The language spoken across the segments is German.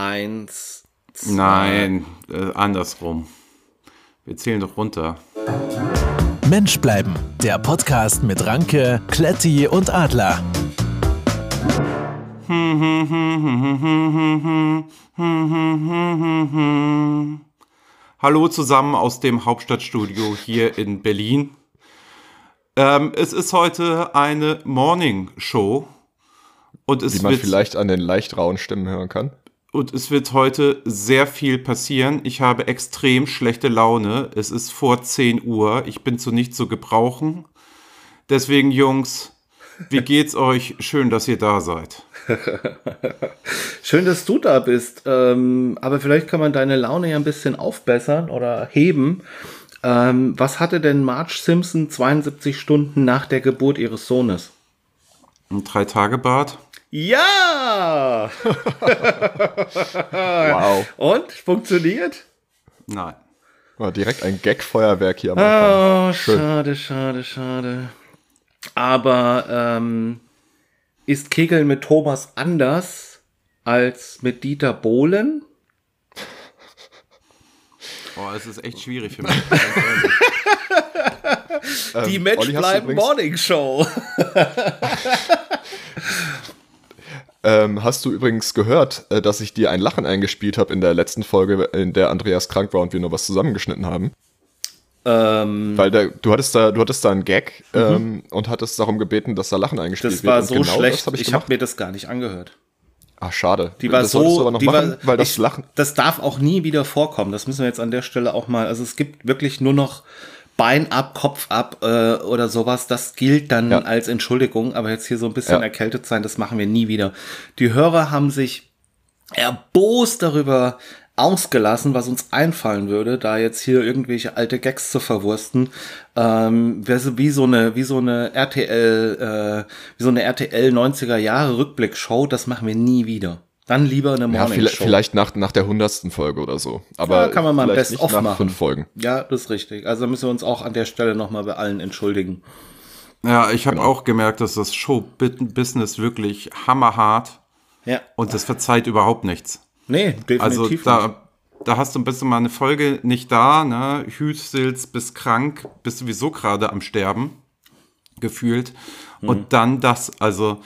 Eins, zwei. Nein, äh, andersrum. Wir zählen doch runter. Mensch bleiben, der Podcast mit Ranke, Kletti und Adler. Hallo zusammen aus dem Hauptstadtstudio hier in Berlin. Ähm, es ist heute eine Morning Show und es Die man wird vielleicht an den leicht rauen Stimmen hören kann. Und es wird heute sehr viel passieren. Ich habe extrem schlechte Laune. Es ist vor 10 Uhr. Ich bin zu nichts zu gebrauchen. Deswegen, Jungs, wie geht's euch? Schön, dass ihr da seid. Schön, dass du da bist. Ähm, aber vielleicht kann man deine Laune ja ein bisschen aufbessern oder heben. Ähm, was hatte denn Marge Simpson 72 Stunden nach der Geburt ihres Sohnes? Ein Drei-Tage-Bad. Ja! Wow. Und? Funktioniert? Nein. War direkt ein Gag-Feuerwerk hier am Anfang. Oh, schade, schade, schade. Aber ähm, ist Kegeln mit Thomas anders als mit Dieter Bohlen? Oh, es ist echt schwierig für mich. Die Ähm, du bleiben Morning Show. Ähm, hast du übrigens gehört, äh, dass ich dir ein Lachen eingespielt habe in der letzten Folge, in der Andreas krank war und wir nur was zusammengeschnitten haben? ähm, Weil der, du hattest da, du hattest da einen Gag ähm, und hattest darum gebeten, dass da Lachen eingespielt das wird. war und so genau schlecht. Das hab ich ich habe mir das gar nicht angehört. Ah, schade. Die war das so, aber noch die machen, war, weil das ich, Lachen. Das darf auch nie wieder vorkommen. Das müssen wir jetzt an der Stelle auch mal. Also es gibt wirklich nur noch Bein ab, Kopf ab äh, oder sowas. Das gilt dann Ja. als Entschuldigung. Aber jetzt hier so ein bisschen Ja. erkältet sein, das machen wir nie wieder. Die Hörer haben sich erbost darüber ausgelassen, was uns einfallen würde, da jetzt hier irgendwelche alte Gags zu verwursten, ähm, wie so eine, wie so eine RTL, äh, wie so eine RTL 90er Jahre Rückblickshow, das machen wir nie wieder. Dann lieber eine Ja, Morning vielleicht, Show. vielleicht nach, nach der hundertsten Folge oder so. Aber Ja, kann man mal ein vielleicht Best nicht nach machen. fünf Folgen. Ja, das ist richtig. Also müssen wir uns auch an der Stelle nochmal bei allen entschuldigen. Ja, ich habe auch gemerkt, dass das Show-Business wirklich hammerhart Ja. und das verzeiht überhaupt nichts. Nee, definitiv Also nicht. da, da hast du ein bisschen mal eine Folge nicht da, ne? Hüstelst, bist krank, bist sowieso gerade am Sterben, gefühlt. Mhm. Und dann das, also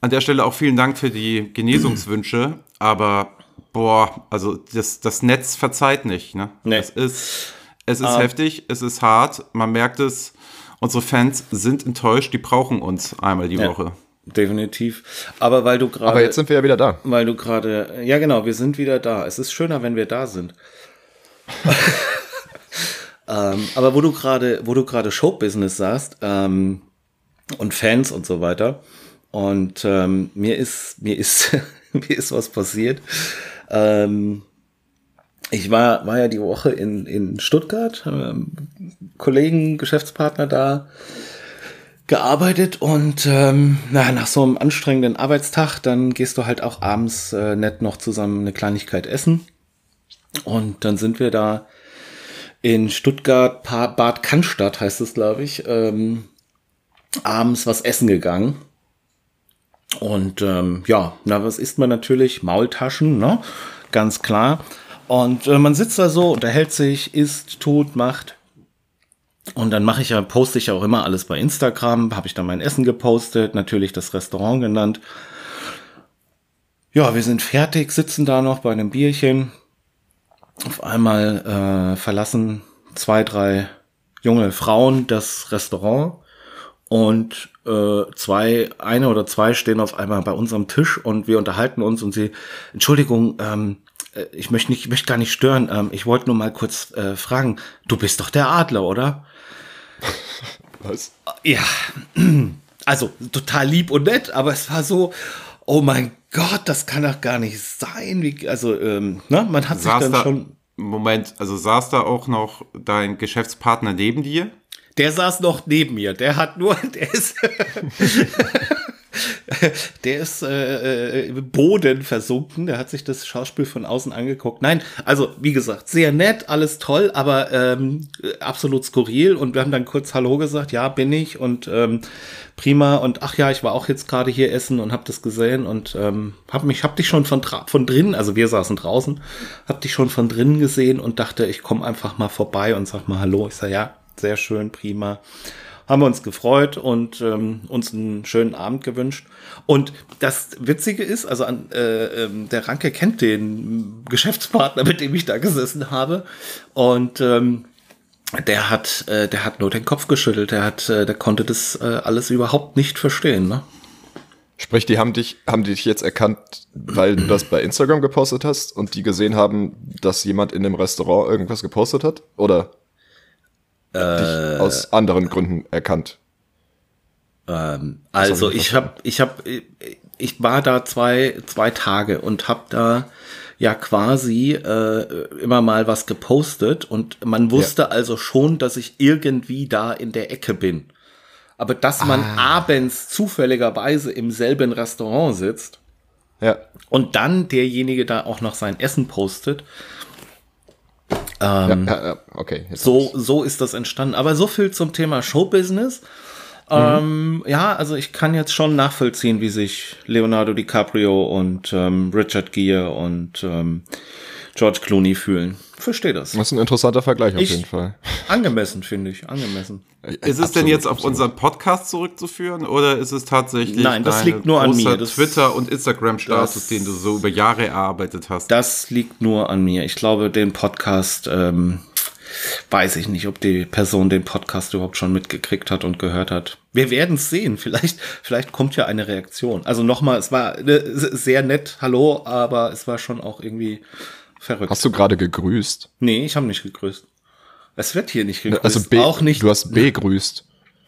an der Stelle auch vielen Dank für die Genesungswünsche, aber boah, also das, das Netz verzeiht nicht, ne? Nee. Es ist, es ist heftig, es ist hart, man merkt es, unsere Fans sind enttäuscht, die brauchen uns einmal die Ja. Woche. Definitiv. Aber weil du gerade. Aber jetzt sind wir ja wieder da. Weil du gerade, ja genau, wir sind wieder da. Es ist schöner, wenn wir da sind. ähm, aber wo du gerade, wo du gerade Showbusiness sagst ähm, und Fans und so weiter. Und ähm, mir ist, mir ist, mir ist was passiert. Ähm, ich war, war ja die Woche in, in Stuttgart, ähm, Kollegen, Geschäftspartner da gearbeitet und ähm, na, nach so einem anstrengenden Arbeitstag, dann gehst du halt auch abends äh, nett noch zusammen eine Kleinigkeit essen. Und dann sind wir da in Stuttgart, Bad Cannstatt heißt es, glaube ich, ähm, abends was essen gegangen. Und ähm, ja, na, was isst man natürlich? Maultaschen, ne? Ganz klar. Und äh, man sitzt da so, unterhält sich, isst, tut, macht. Und dann mache ich ja, poste ich ja auch immer alles bei Instagram, habe ich dann mein Essen gepostet, natürlich das Restaurant genannt. Ja, wir sind fertig, sitzen da noch bei einem Bierchen. Auf einmal äh, verlassen zwei, drei junge Frauen das Restaurant und zwei, eine oder zwei stehen auf einmal bei uns am Tisch und wir unterhalten uns und sie, Entschuldigung, ähm, äh, ich möchte nicht, ich möchte gar nicht stören. Ähm, ich wollte nur mal kurz äh, fragen, du bist doch der Adler, oder? Was? Ja, also total lieb und nett, aber es war so, oh mein Gott, das kann doch gar nicht sein. Wie, also, ähm, ne, man hat sich Saß dann da, schon. Moment, also saß da auch noch dein Geschäftspartner neben dir? Der saß noch neben mir. Der hat nur, der ist. der ist äh, äh, Boden versunken. Der hat sich das Schauspiel von außen angeguckt. Nein, also wie gesagt, sehr nett, alles toll, aber ähm, absolut skurril. Und wir haben dann kurz Hallo gesagt. Ja, bin ich und ähm, prima. Und ach ja, ich war auch jetzt gerade hier essen und habe das gesehen und ähm, hab mich, hab dich schon von von drinnen, also wir saßen draußen, hab dich schon von drinnen gesehen und dachte, ich komme einfach mal vorbei und sag mal Hallo. Ich sag ja, sehr schön, prima haben wir uns gefreut und ähm, uns einen schönen Abend gewünscht. Und das Witzige ist, also an, äh, äh, der Ranke kennt den Geschäftspartner, mit dem ich da gesessen habe. Und ähm, der hat, äh, der hat nur den Kopf geschüttelt. Der hat, äh, der konnte das äh, alles überhaupt nicht verstehen. Ne? Sprich, die haben dich, haben dich jetzt erkannt, weil du das bei Instagram gepostet hast und die gesehen haben, dass jemand in dem Restaurant irgendwas gepostet hat? Oder? Dich aus anderen Gründen erkannt? Ähm, also ich habe, ich habe, ich war da zwei zwei Tage und habe da ja quasi äh, immer mal was gepostet und man wusste ja. also schon, dass ich irgendwie da in der Ecke bin. Aber dass man ah. abends zufälligerweise im selben Restaurant sitzt ja. und dann derjenige da auch noch sein Essen postet, ähm, ja, ja, okay. So, so ist das entstanden. Aber so viel zum Thema Showbusiness. Mhm. Ähm, ja, also ich kann jetzt schon nachvollziehen, wie sich Leonardo DiCaprio und ähm, Richard Gere und ähm, George Clooney fühlen. Verstehe das. Das ist ein interessanter Vergleich auf ich, jeden Fall. Angemessen, finde ich. Angemessen. Ist es denn jetzt auf absolut. unseren Podcast zurückzuführen oder ist es tatsächlich Nein, das liegt nur an mir. Das, Twitter und Instagram-Status, den du so über Jahre erarbeitet hast? Das liegt nur an mir. Ich glaube, den Podcast ähm, weiß ich nicht, ob die Person den Podcast überhaupt schon mitgekriegt hat und gehört hat. Wir werden es sehen. Vielleicht, vielleicht kommt ja eine Reaktion. Also nochmal, es war ne, sehr nett, hallo, aber es war schon auch irgendwie Verrückt. Hast du gerade gegrüßt? Nee, ich habe nicht gegrüßt. Es wird hier nicht gegrüßt. Also B, auch nicht. Du hast B grüßt.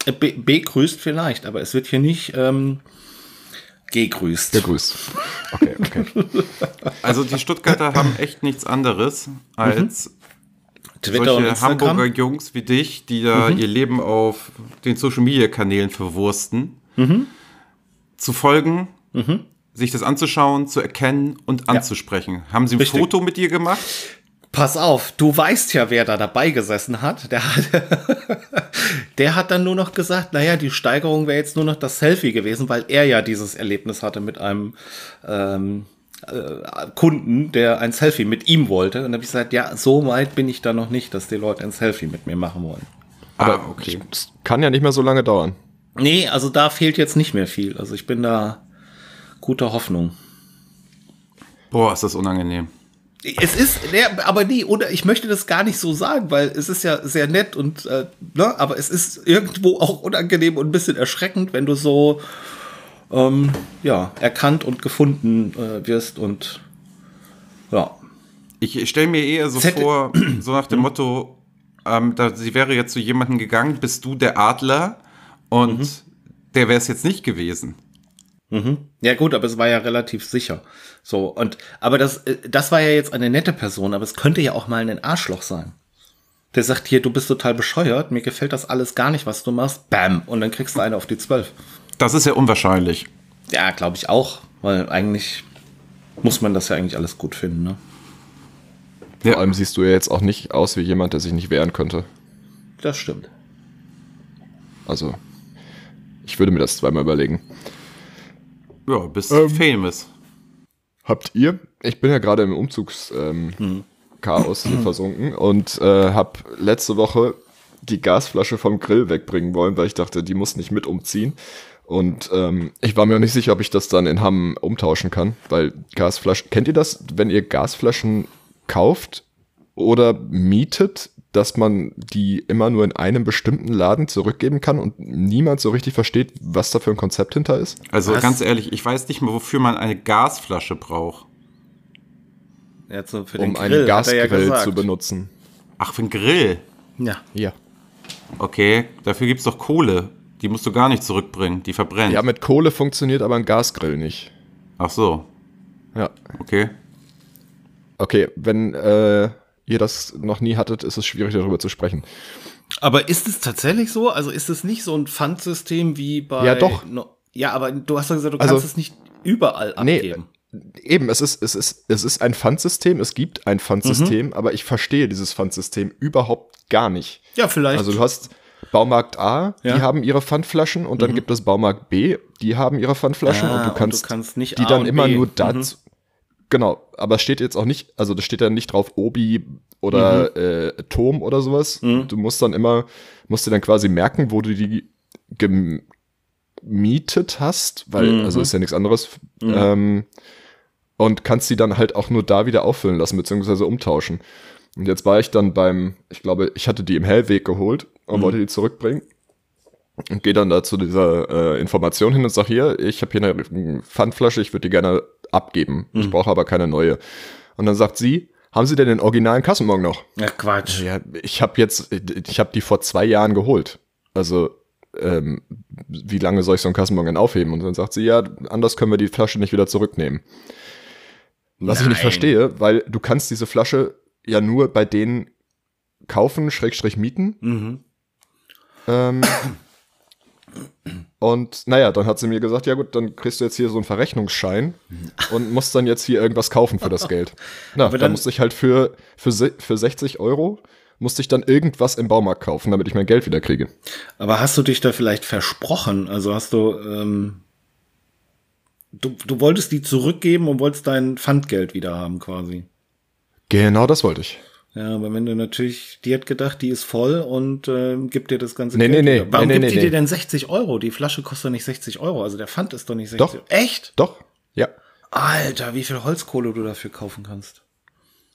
Äh, B, B grüßt vielleicht, aber es wird hier nicht ähm, gegrüßt. Gegrüßt. Okay, okay. Also die Stuttgarter haben echt nichts anderes als mhm. Twitter solche Hamburger Jungs wie dich, die da mhm. ihr Leben auf den Social Media Kanälen verwursten, mhm. zu folgen, mhm sich das anzuschauen, zu erkennen und anzusprechen. Ja. Haben Sie ein Richtig. Foto mit dir gemacht? Pass auf, du weißt ja, wer da dabei gesessen hat. Der hat, der hat dann nur noch gesagt, naja, die Steigerung wäre jetzt nur noch das Selfie gewesen, weil er ja dieses Erlebnis hatte mit einem ähm, äh, Kunden, der ein Selfie mit ihm wollte. Und dann habe ich gesagt, ja, so weit bin ich da noch nicht, dass die Leute ein Selfie mit mir machen wollen. Aber ah, okay. Das kann ja nicht mehr so lange dauern. Nee, also da fehlt jetzt nicht mehr viel. Also ich bin da guter Hoffnung. Boah, ist das unangenehm. Es ist, ne, aber nee, oder ich möchte das gar nicht so sagen, weil es ist ja sehr nett und, äh, ne, aber es ist irgendwo auch unangenehm und ein bisschen erschreckend, wenn du so, ähm, ja, erkannt und gefunden äh, wirst und, ja. Ich stelle mir eher so Z vor, so nach dem hm? Motto, ähm, da, sie wäre jetzt zu jemandem gegangen, bist du der Adler und mhm. der wäre es jetzt nicht gewesen. Mhm. Ja gut, aber es war ja relativ sicher. So und aber das äh, das war ja jetzt eine nette Person, aber es könnte ja auch mal ein Arschloch sein. Der sagt hier, du bist total bescheuert, mir gefällt das alles gar nicht, was du machst. Bam und dann kriegst du eine auf die zwölf. Das ist ja unwahrscheinlich. Ja, glaube ich auch, weil eigentlich muss man das ja eigentlich alles gut finden, ne? Ja. Vor allem siehst du ja jetzt auch nicht aus wie jemand, der sich nicht wehren könnte. Das stimmt. Also, ich würde mir das zweimal überlegen. Ja, bist ähm, famous. Habt ihr? Ich bin ja gerade im Umzugschaos ähm, hm. hier versunken und äh, habe letzte Woche die Gasflasche vom Grill wegbringen wollen, weil ich dachte, die muss nicht mit umziehen. Und ähm, ich war mir auch nicht sicher, ob ich das dann in Hamm umtauschen kann, weil Gasflaschen, kennt ihr das, wenn ihr Gasflaschen kauft oder mietet, dass man die immer nur in einem bestimmten Laden zurückgeben kann und niemand so richtig versteht, was da für ein Konzept hinter ist? Also was? ganz ehrlich, ich weiß nicht mehr, wofür man eine Gasflasche braucht. Ja, so für um Grill, einen Gasgrill ja zu benutzen. Ach, für einen Grill? Ja. Ja. Okay, dafür gibt es doch Kohle. Die musst du gar nicht zurückbringen, die verbrennt. Ja, mit Kohle funktioniert aber ein Gasgrill nicht. Ach so. Ja. Okay. Okay, wenn äh, ihr das noch nie hattet, ist es schwierig darüber zu sprechen. Aber ist es tatsächlich so? Also ist es nicht so ein Pfandsystem wie bei. Ja, doch. No Ja, aber du hast doch gesagt, du Also- kannst es nicht überall Nee, abgeben. Eben, es ist, es ist, es ist ein Pfandsystem, es gibt ein Pfandsystem, Mhm. aber ich verstehe dieses Pfandsystem überhaupt gar nicht. ja, vielleicht. Also du hast Baumarkt A, Ja. die haben ihre Pfandflaschen und dann gibt es Baumarkt B, die haben ihre Pfandflaschen Ah, und du und kannst, du kannst nicht die dann und immer B. nur Mhm. Genau, aber steht jetzt auch nicht, also da steht dann nicht drauf Obi oder Mhm. äh, Tom oder sowas. Du musst dann immer, musst dir dann quasi merken, wo du die gemietet hast, weil, Mhm. also ist ja nichts anderes. Ähm, und kannst die dann halt auch nur da wieder auffüllen lassen, beziehungsweise umtauschen. Und jetzt war ich dann beim, ich glaube, ich hatte die im Hellweg geholt und Mhm. wollte die zurückbringen. Und gehe dann da zu dieser äh, Information hin und sage, hier, ich habe hier eine Pfandflasche, ich würde die gerne abgeben. Mhm. Ich brauche aber keine neue. Und dann sagt sie, haben Sie denn den originalen Kassenbon noch? ja, Quatsch. Ja, ich habe jetzt, ich habe die vor zwei Jahren geholt. Also, ähm, wie lange soll ich so einen Kassenbon denn aufheben? Und dann sagt sie, ja, anders können wir die Flasche nicht wieder zurücknehmen. Was ich nicht Nein. verstehe, weil du kannst diese Flasche ja nur bei denen kaufen, Schrägstrich mieten. Mhm. Ähm, und naja, dann hat sie mir gesagt, ja gut, dann kriegst du jetzt hier so einen Verrechnungsschein und musst dann jetzt hier irgendwas kaufen für das Geld. Na, Aber dann, dann- musste ich halt für, für, für 60 Euro, musste ich dann irgendwas im Baumarkt kaufen, damit ich mein Geld wieder kriege. Aber hast du dich da vielleicht versprochen? Also hast du, ähm, du, du wolltest die zurückgeben und wolltest dein Pfandgeld wieder haben quasi. Genau das wollte ich. Ja, aber wenn du natürlich, die hat gedacht, die ist voll und ähm, gibt dir das ganze Nee, Geld nee, nee. Warum nee, nee, gibt die nee. dir denn 60 Euro? Die Flasche kostet doch nicht 60 Euro, also der Pfand ist doch nicht 60 Doch. Euro. Echt? Doch, ja. Alter, wie viel Holzkohle du dafür kaufen kannst.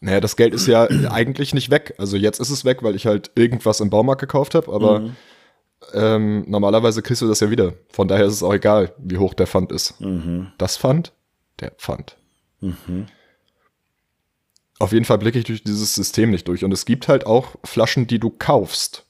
Naja, das Geld ist ja eigentlich nicht weg. Also jetzt ist es weg, weil ich halt irgendwas im Baumarkt gekauft habe, aber ähm, normalerweise kriegst du das ja wieder. Von daher ist es auch egal, wie hoch der Pfand ist. Das Pfand, der Pfand. Auf jeden Fall blicke ich durch dieses System nicht durch. Und es gibt halt auch Flaschen, die du kaufst.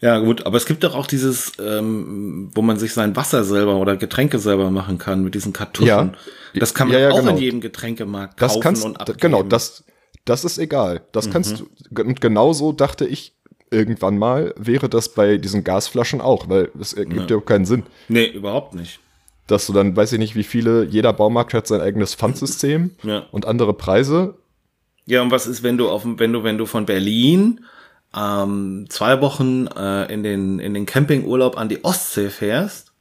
Ja, gut, aber es gibt doch auch dieses, ähm, wo man sich sein Wasser selber oder Getränke selber machen kann mit diesen Kartuschen. Ja. Das kann man Ja, ja, auch genau. in jedem Getränkemarkt Das kaufen kannst und abgeben. genau, das, das ist egal. Das kannst du. Und genauso dachte ich irgendwann mal, wäre das bei diesen Gasflaschen auch, weil es ergibt ja auch keinen Sinn. Nee, überhaupt nicht. Dass du dann, weiß ich nicht, wie viele, jeder Baumarkt hat sein eigenes Pfandsystem Ja. und andere Preise. Ja, und was ist, wenn du auf dem, wenn du, wenn du von Berlin ähm, zwei Wochen äh, in den in den Campingurlaub an die Ostsee fährst,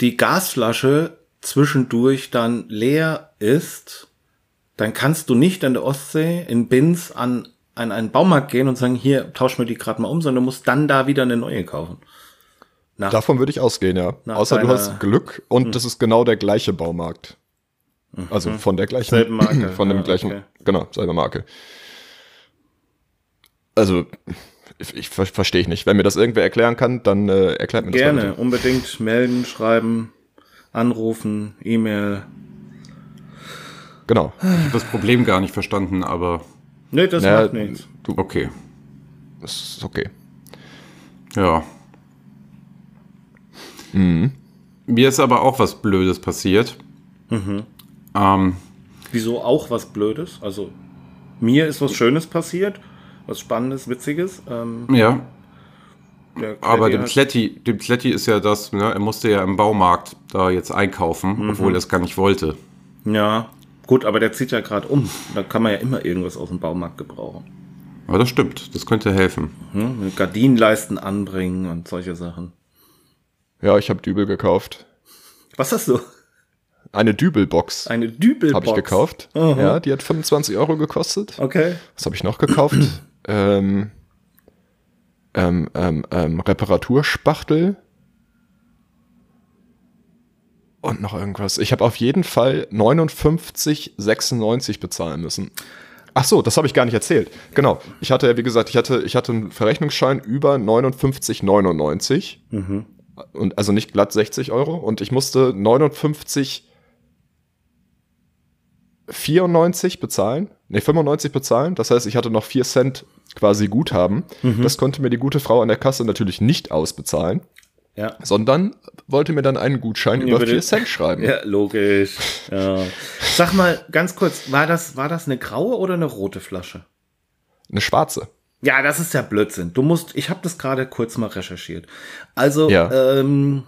die Gasflasche zwischendurch dann leer ist, dann kannst du nicht an der Ostsee in Binz an an einen Baumarkt gehen und sagen, hier tausch mir die gerade mal um, sondern du musst dann da wieder eine neue kaufen. Nach, Davon würde ich ausgehen, ja. Außer du hast Glück und das ist genau der gleiche Baumarkt. Also von der gleichen, Selben Marke, von dem ja, gleichen, okay. genau, selbe Marke. Also, ich, ich ver- verstehe ich nicht. Wenn mir das irgendwer erklären kann, dann äh, erklärt mir das mal gerne, unbedingt melden, schreiben, anrufen, E-Mail. Genau. Ich habe das Problem gar nicht verstanden, aber Nee, das Ja, macht nichts. du, okay. das ist okay. Ja. Mir ist aber auch was Blödes passiert. Ähm, Wieso auch was Blödes? Also, mir ist was Schönes passiert, was Spannendes, Witziges. Ähm, ja, aber dem Kletti, dem Kletti ist ja das, ne, er musste ja im Baumarkt da jetzt einkaufen, obwohl er es gar nicht wollte. Ja, gut, aber der zieht ja gerade um. Da kann man ja immer irgendwas aus dem Baumarkt gebrauchen. Aber das stimmt, das könnte helfen. Hm? Gardinenleisten anbringen und solche Sachen. Ja, ich habe Dübel gekauft. Was hast du? Eine Dübelbox Eine Dübelbox. habe ich gekauft. Aha. Ja, die hat 25 Euro gekostet. Okay. Was habe ich noch gekauft? ähm, ähm, ähm, ähm, Reparaturspachtel. Und noch irgendwas. Ich habe auf jeden Fall 59,96 bezahlen müssen. Ach so, das habe ich gar nicht erzählt. Genau. Ich hatte ja, wie gesagt, ich hatte, ich hatte einen Verrechnungsschein über 59,99. Und also nicht glatt 60 Euro. Und ich musste 59 94 bezahlen, nee, 95 bezahlen. Das heißt, ich hatte noch 4 Cent quasi Guthaben. Das konnte mir die gute Frau an der Kasse natürlich nicht ausbezahlen, Ja. sondern wollte mir dann einen Gutschein über bitte. 4 Cent schreiben. Ja, logisch. Ja. Sag mal ganz kurz, war das, war das eine graue oder eine rote Flasche? Eine schwarze. Ja, das ist ja Blödsinn. Du musst, ich habe das gerade kurz mal recherchiert. Also, Ja. ähm,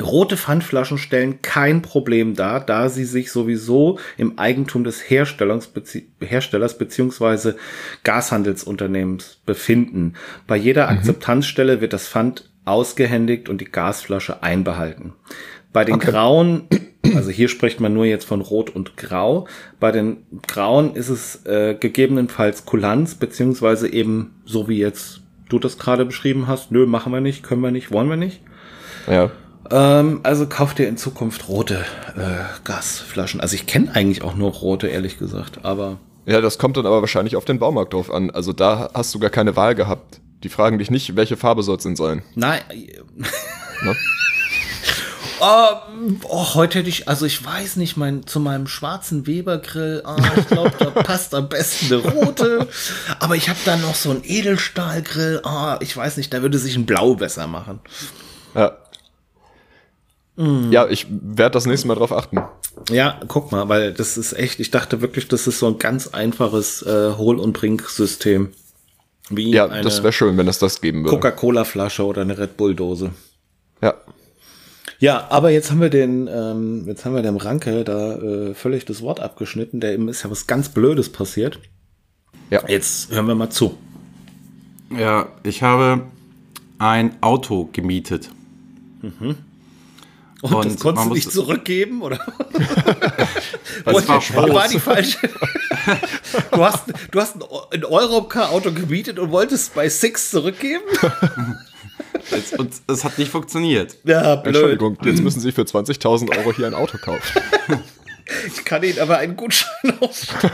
rote Pfandflaschen stellen kein Problem dar, da sie sich sowieso im Eigentum des Herstellers, bezie Herstellers beziehungsweise Gashandelsunternehmens befinden. Bei jeder Akzeptanzstelle wird das Pfand ausgehändigt und die Gasflasche einbehalten. Bei den grauen, also hier spricht man nur jetzt von Rot und Grau. Bei den grauen ist es äh, gegebenenfalls Kulanz, beziehungsweise eben so wie jetzt du das gerade beschrieben hast. Nö, machen wir nicht, können wir nicht, wollen wir nicht. Ja. Ähm, also kauft ihr in Zukunft rote äh, Gasflaschen. Also ich kenne eigentlich auch nur rote, ehrlich gesagt. Aber Ja, das kommt dann aber wahrscheinlich auf den Baumarkt drauf an. Also da hast du gar keine Wahl gehabt. Die fragen dich nicht, welche Farbe soll es denn sein. nein. Ne? Ähm, oh, heute hätte ich, also ich weiß nicht, mein, zu meinem schwarzen Weber-Grill, ah, ich glaube, da passt am besten eine rote. Aber ich habe dann noch so einen Edelstahlgrill, ah, ich weiß nicht, da würde sich ein Blau besser machen. Ja. Ja, ich werde das nächste Mal drauf achten. Ja, guck mal, weil das ist echt, ich dachte wirklich, das ist so ein ganz einfaches äh, Hol- und Brinksystem. Wie Ja, das wäre schön, wenn es das geben würde. Coca-Cola-Flasche oder eine Red Bull-Dose. Ja. Ja, aber jetzt haben wir den, ähm, jetzt haben wir dem Ranke da äh, völlig das Wort abgeschnitten. Der ihm ist ja was ganz Blödes passiert. Ja. Jetzt hören wir mal zu. Ja, ich habe ein Auto gemietet. Und, Und das konntest du nicht zurückgeben, oder? Das war wo war die falsche? du hast, du hast ein Europcar-Auto gemietet und wolltest bei Six zurückgeben? Es, und es hat nicht funktioniert. Ja, blöd. Entschuldigung, jetzt müssen Sie für 20.000 Euro hier ein Auto kaufen. Ich kann Ihnen aber einen Gutschein ausstellen.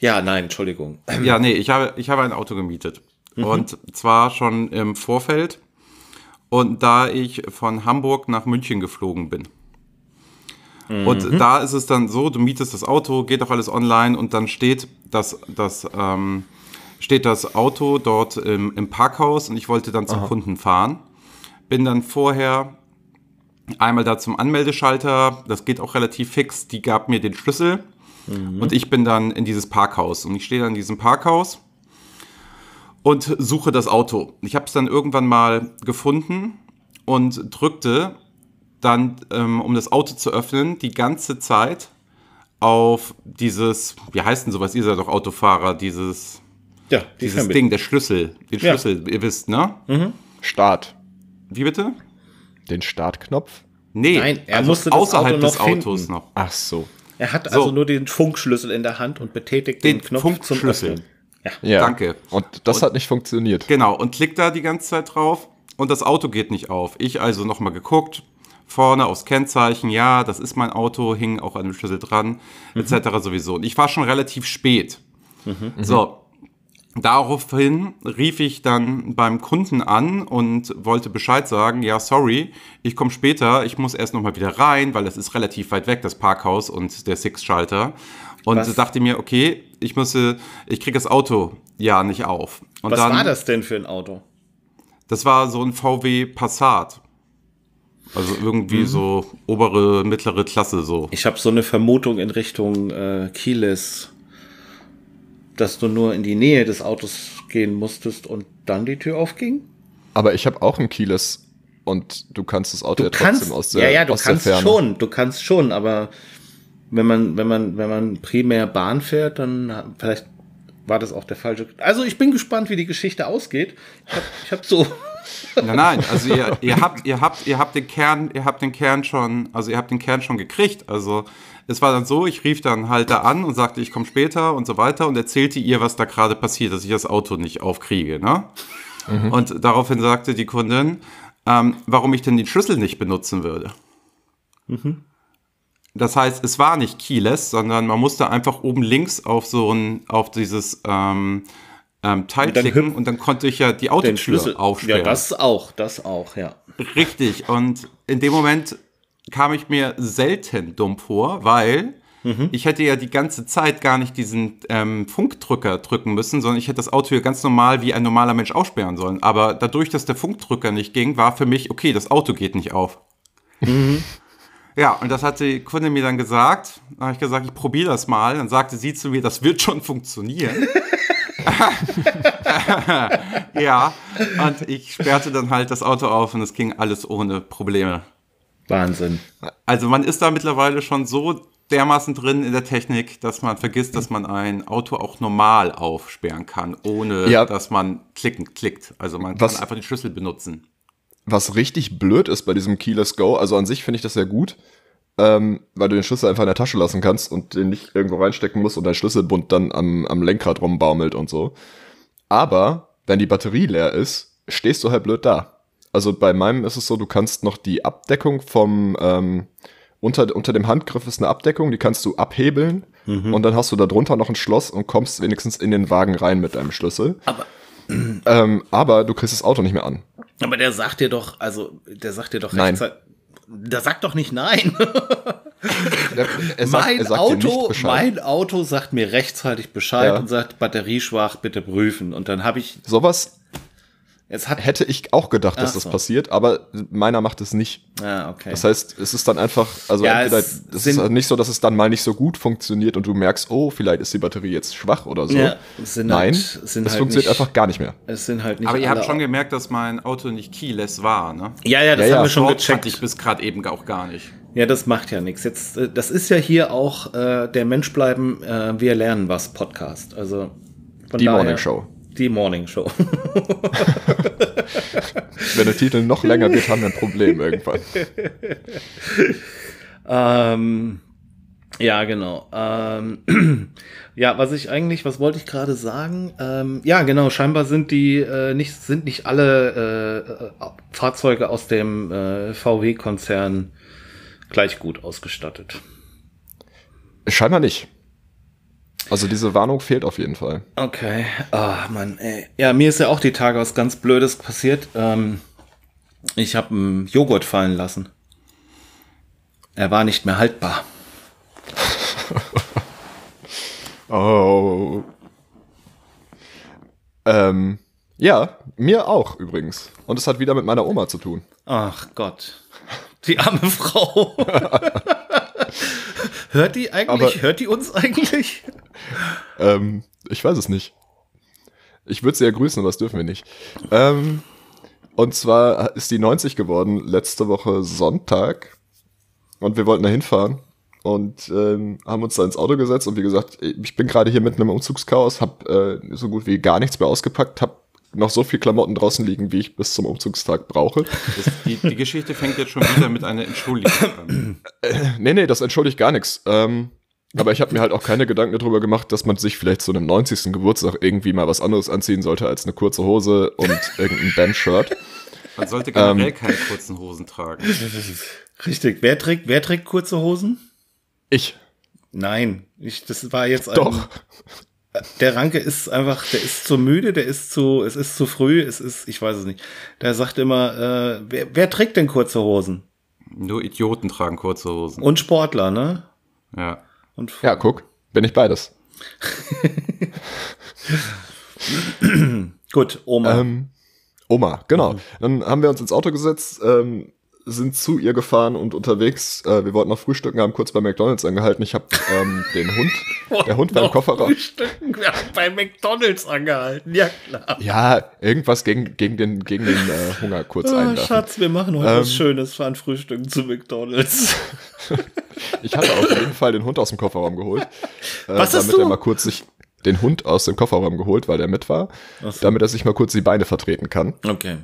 ja, nein, Entschuldigung. Ja, nee, ich habe, ich habe ein Auto gemietet. Und zwar schon im Vorfeld. Und da ich von Hamburg nach München geflogen bin. Und da ist es dann so, du mietest das Auto, geht auch alles online und dann steht das, das, ähm, steht das Auto dort im, im Parkhaus und ich wollte dann zum Kunden fahren. Bin dann vorher einmal da zum Anmeldeschalter, das geht auch relativ fix, die gab mir den Schlüssel. Und ich bin dann in dieses Parkhaus. Und ich stehe dann in diesem Parkhaus und suche das Auto. Ich habe es dann irgendwann mal gefunden und drückte dann, ähm, um das Auto zu öffnen, die ganze Zeit auf dieses, wie heißt denn sowas, ihr seid doch Autofahrer, dieses, Ja, die dieses. Ding, der Schlüssel, den Ja. Schlüssel, ihr wisst, ne? Start. Wie bitte? Den Startknopf? Nee, Nein, er also musste außerhalb Auto noch des Autos finden. noch. Ach so. Er hat So. also nur den Funkschlüssel in der Hand und betätigt den, Den Knopf Funkschlüssel. zum Öffnen. Ja. Ja. Danke. Und das hat nicht funktioniert. Genau, und klickt da die ganze Zeit drauf und das Auto geht nicht auf. Ich also nochmal geguckt, vorne aufs Kennzeichen, ja, das ist mein Auto, hing auch an dem Schlüssel dran, etc. sowieso. Und ich war schon relativ spät. So, daraufhin rief ich dann beim Kunden an und wollte Bescheid sagen, ja, sorry, ich komme später, ich muss erst nochmal wieder rein, weil es ist relativ weit weg, das Parkhaus und der Six-Schalter. Und Was? dachte mir, okay, ich müsse, ich kriege das Auto ja nicht auf. Und Was dann, war das denn für ein Auto? das war so ein VW Passat. Also irgendwie Mhm. so obere, mittlere Klasse so. Ich habe so eine Vermutung in Richtung äh, Kieles, dass du nur in die Nähe des Autos gehen musstest und dann die Tür aufging. Aber ich habe auch ein Keyless und du kannst das Auto Du ja trotzdem kannst, aus der, ja, ja, du kannst schon, du kannst schon, aber wenn man, wenn man, wenn man primär Bahn fährt, dann vielleicht war das auch der falsche. Also ich bin gespannt, wie die Geschichte ausgeht. Ich habe ich hab so, Nein, nein, also ihr, ihr habt, ihr habt, ihr habt den Kern, ihr habt den Kern schon, also ihr habt den Kern schon gekriegt. Also es war dann so, ich rief dann halt da an und sagte, ich komme später und so weiter und erzählte ihr, was da gerade passiert, dass ich das Auto nicht aufkriege, ne? Und daraufhin sagte die Kundin, ähm, warum ich denn den Schlüssel nicht benutzen würde. Das heißt, es war nicht keyless, sondern man musste einfach oben links auf so ein, auf dieses ähm, ähm, Teil Und klicken und dann konnte ich ja die den Autotür Schlüssel aufsperren. Ja, das auch, das auch, ja. Richtig. Und in dem Moment kam ich mir selten dumm vor, weil ich hätte ja die ganze Zeit gar nicht diesen ähm, Funkdrücker drücken müssen, sondern ich hätte das Auto hier ganz normal wie ein normaler Mensch aussperren sollen. Aber dadurch, dass der Funkdrücker nicht ging, war für mich, okay, das Auto geht nicht auf. Ja, und das hat die Kundin mir dann gesagt. Da habe ich gesagt, ich probiere das mal. Dann sagte sie zu mir, das wird schon funktionieren. ja, und ich sperrte dann halt das Auto auf und es ging alles ohne Probleme. Wahnsinn. Also man ist da mittlerweile schon so dermaßen drin in der Technik, dass man vergisst, dass man ein Auto auch normal aufsperren kann, ohne Ja. dass man klicken klickt. Also man kann Was- einfach den Schlüssel benutzen. Was richtig blöd ist bei diesem Keyless Go, also an sich finde ich das sehr gut, ähm, weil du den Schlüssel einfach in der Tasche lassen kannst und den nicht irgendwo reinstecken musst und dein Schlüsselbund dann am, am Lenkrad rumbaumelt und so. Aber wenn die Batterie leer ist, stehst du halt blöd da. Also bei meinem ist es so, du kannst noch die Abdeckung vom ähm, unter, unter dem Handgriff ist eine Abdeckung, die kannst du abhebeln und dann hast du da drunter noch ein Schloss und kommst wenigstens in den Wagen rein mit deinem Schlüssel. Aber, Ähm, aber du kriegst das Auto nicht mehr an. aber der sagt dir doch, also der sagt dir doch Nein. rechtzeitig. Der sagt doch nicht nein. Er, er sagt, mein er sagt Auto, mein Auto sagt mir rechtzeitig Bescheid Ja. und sagt batterieschwach, bitte prüfen. Und dann habe ich, Sowas jetzt hat, hätte ich auch gedacht, dass Ach das so. passiert, aber meiner macht es nicht. ah, okay. Das heißt, es ist dann einfach, also Ja, entweder, es es sind- ist halt nicht so, dass es dann mal nicht so gut funktioniert und du merkst, oh, vielleicht ist die Batterie jetzt schwach oder so. Ja, sind Nein, halt- es sind es halt funktioniert nicht- einfach gar nicht mehr. es sind halt nicht Aber ihr habt schon gemerkt, dass mein Auto nicht keyless war, ne? Ja, ja, das Ja, haben ja. wir schon gecheckt. ich bis gerade eben auch gar nicht. Ja, das macht ja nichts. Jetzt, äh, das ist ja hier auch äh, der Mensch bleiben, äh, wir lernen was Podcast. Also von Die daher- Morning Show. Die Morning Show. Wenn der Titel noch länger wird, haben wir ein Problem irgendwann. ähm, ja, genau. Ähm, ja, was ich eigentlich, was wollte ich gerade sagen? Ähm, ja, genau. Scheinbar sind die äh, nicht sind nicht alle äh, Fahrzeuge aus dem äh, VW-Konzern gleich gut ausgestattet. Scheinbar nicht. Also diese Warnung fehlt auf jeden Fall. Okay. Ah, Mann, ey. Ja, mir ist ja auch die Tage was ganz Blödes passiert. Ähm, ich habe einen Joghurt fallen lassen. Er war nicht mehr haltbar. Oh. Ähm, ja, mir auch übrigens. Und es hat wieder mit meiner Oma zu tun. Ach Gott. Die arme Frau. hört die eigentlich? Aber- hört die uns eigentlich? Ähm, ich weiß es nicht. Ich würde sie ja grüßen, aber das dürfen wir nicht. Ähm, und zwar ist die 90 geworden letzte Woche Sonntag. Und wir wollten da hinfahren und ähm, haben uns da ins Auto gesetzt und wie gesagt, ich bin gerade hier mitten im Umzugschaos, habe äh, so gut wie gar nichts mehr ausgepackt, habe noch so viel Klamotten draußen liegen, wie ich bis zum Umzugstag brauche. Das, die, die Geschichte fängt jetzt schon wieder mit einer Entschuldigung an. Nee, nee, das entschuldigt gar nichts. Ähm, aber ich habe mir halt auch keine Gedanken darüber gemacht, dass man sich vielleicht zu einem 90. Geburtstag irgendwie mal was anderes anziehen sollte als eine kurze Hose und irgendein Bandshirt. Man sollte generell keine kurzen Hosen tragen. Richtig. Wer trägt, wer trägt kurze Hosen? Ich. Nein. Ich, das war jetzt ein, Doch. Der Ranke ist einfach, der ist zu müde, der ist zu, es ist zu früh, es ist, ich weiß es nicht. Der sagt immer, äh, wer, wer trägt denn kurze Hosen? Nur Idioten tragen kurze Hosen. Und Sportler, ne? Ja. Und Ja, guck, bin ich beides. gut, Oma. Ähm, Oma, genau. Dann haben wir uns ins Auto gesetzt, ähm, sind zu ihr gefahren und unterwegs, äh, wir wollten noch frühstücken, haben kurz bei McDonalds angehalten. Ich habe ähm, den Hund, der Hund war im Kofferraum. Frühstücken, wir haben bei McDonalds angehalten, ja klar. Ja, irgendwas gegen, gegen den, gegen den äh, Hunger kurz Ah, einwerfen. Schatz, wir machen heute was Ähm. Schönes, fahren Frühstücken zu McDonalds. Ich hatte auf jeden Fall den Hund aus dem Kofferraum geholt. Äh, Was hast damit du? er mal kurz sich den Hund aus dem Kofferraum geholt, weil der mit war, so. damit er sich mal kurz die Beine vertreten kann. Okay.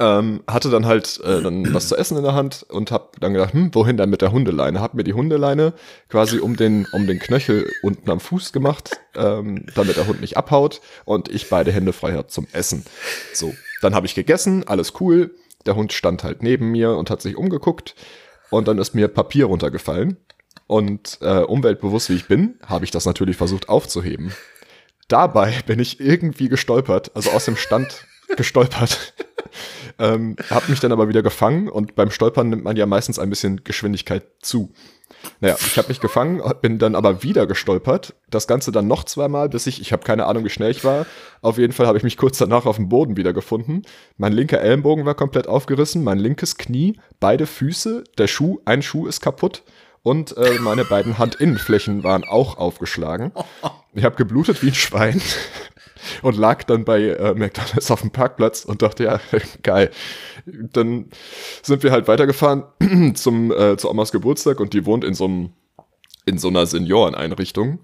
Ähm, hatte dann halt äh, dann was zu essen in der Hand und hab dann gedacht, hm, wohin dann mit der Hundeleine? Hab mir die Hundeleine quasi um den um den Knöchel unten am Fuß gemacht, ähm, damit der Hund nicht abhaut und ich beide Hände frei hab zum Essen. So, dann habe ich gegessen, alles cool. Der Hund stand halt neben mir und hat sich umgeguckt und dann ist mir Papier runtergefallen und äh, umweltbewusst wie ich bin, habe ich das natürlich versucht aufzuheben. Dabei bin ich irgendwie gestolpert, also aus dem Stand gestolpert ähm, hab mich dann aber wieder gefangen und beim Stolpern nimmt man ja meistens ein bisschen Geschwindigkeit zu. Naja, ich habe mich gefangen, bin dann aber wieder gestolpert. Das Ganze dann noch zweimal, bis ich, ich habe keine Ahnung, wie schnell ich war. Auf jeden Fall habe ich mich kurz danach auf dem Boden wiedergefunden. Mein linker Ellenbogen war komplett aufgerissen, mein linkes Knie, beide Füße, der Schuh, ein Schuh ist kaputt und äh, meine beiden Handinnenflächen waren auch aufgeschlagen. Ich habe geblutet wie ein Schwein und lag dann bei äh, McDonald's auf dem Parkplatz und dachte, ja, geil. Dann sind wir halt weitergefahren zum, äh, zu Omas Geburtstag und die wohnt in so einem, in so einer Senioreneinrichtung.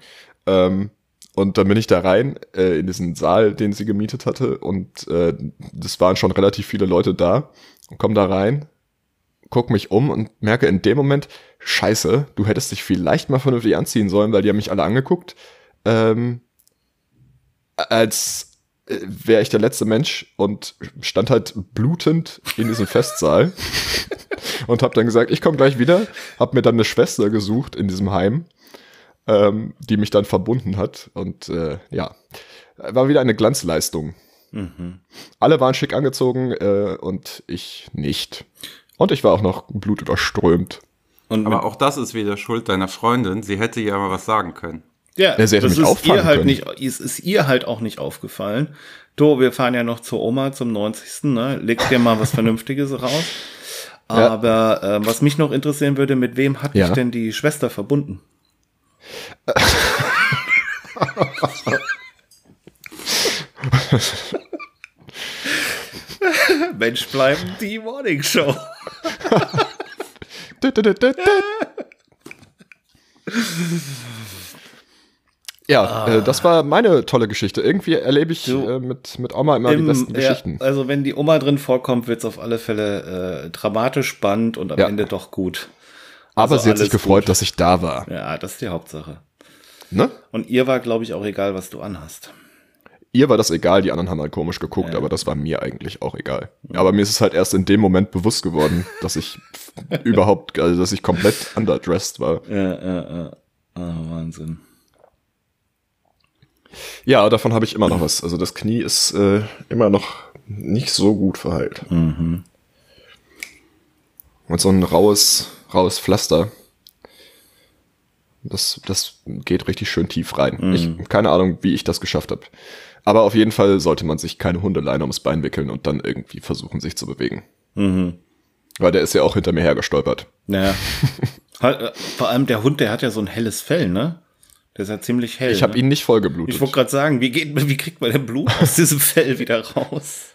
Ähm, und dann bin ich da rein äh, in diesen Saal, den sie gemietet hatte und äh, das waren schon relativ viele Leute da und komm da rein, guck mich um und merke in dem Moment, scheiße, du hättest dich vielleicht mal vernünftig anziehen sollen, weil die haben mich alle angeguckt. Ähm, als äh, wäre ich der letzte Mensch und stand halt blutend in diesem Festsaal und habe dann gesagt, ich komme gleich wieder, habe mir dann eine Schwester gesucht in diesem Heim, ähm, die mich dann verbunden hat und äh, ja, war wieder eine Glanzleistung. Mhm. Alle waren schick angezogen äh, und ich nicht. Und ich war auch noch blutüberströmt. Und Aber auch das ist wieder Schuld deiner Freundin. Sie hätte ja mal was sagen können. Ja, das mich ist ihr halt können. nicht, es ist ihr halt auch nicht aufgefallen. Du, wir fahren ja noch zur Oma zum 90. Ne? Leg dir mal was Vernünftiges raus. Aber ja. äh, was mich noch interessieren würde, mit wem hat ja. dich denn die Schwester verbunden? Mensch bleiben, die Morning Show. Ja, ah. äh, das war meine tolle Geschichte. Irgendwie erlebe ich äh, mit, mit Oma immer Im, die besten ja, Geschichten. Also wenn die Oma drin vorkommt, wird es auf alle Fälle äh, dramatisch spannend und am ja. Ende doch gut. Also Aber sie hat sich gefreut, gut. dass ich da war. Ja, das ist die Hauptsache. Ne? Und ihr war, glaube ich, auch egal, was du anhast ihr war das egal, die anderen haben halt komisch geguckt, ja. aber das war mir eigentlich auch egal. Aber mir ist es halt erst in dem Moment bewusst geworden, dass ich überhaupt, also dass ich komplett underdressed war. Ja, ja, ja. Oh, Wahnsinn. Ja, davon habe ich immer noch was. Also das Knie ist äh, immer noch nicht so gut verheilt. Mhm. Und so ein raues, raues Pflaster. Das, das geht richtig schön tief rein. Mhm. Ich, keine Ahnung, wie ich das geschafft habe. Aber auf jeden Fall sollte man sich keine Hundeleine ums Bein wickeln und dann irgendwie versuchen, sich zu bewegen. Mhm. Weil der ist ja auch hinter mir hergestolpert. Naja. Äh, vor allem der Hund, der hat ja so ein helles Fell, ne? Der ist ja ziemlich hell. Ich habe ne? ihn nicht vollgeblutet. Ich wollte gerade sagen, wie, geht, wie kriegt man denn Blut aus diesem Fell wieder raus?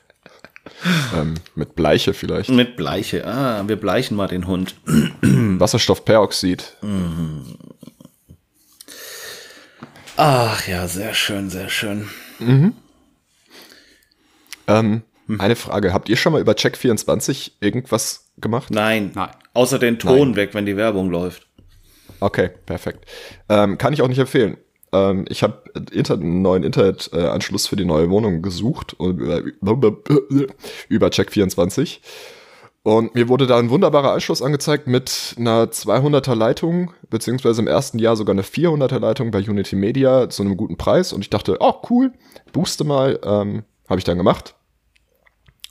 Ähm, mit Bleiche vielleicht. Mit Bleiche, ah, wir bleichen mal den Hund. Wasserstoffperoxid. Mhm. Ach ja, sehr schön, sehr schön. Mhm. Ähm, hm. Eine Frage, habt ihr schon mal über Check24 irgendwas gemacht? Nein, Nein. außer den Ton Nein. weg, wenn die Werbung läuft. Okay, perfekt. Ähm, kann ich auch nicht empfehlen. Ähm, ich habe Inter einen neuen Internetanschluss für die neue Wohnung gesucht über, über Check24 und mir wurde da ein wunderbarer Anschluss angezeigt mit einer 200er Leitung, beziehungsweise im ersten Jahr sogar eine 400er Leitung bei Unity Media zu einem guten Preis. Und ich dachte, oh cool, booste mal. Ähm, Habe ich dann gemacht.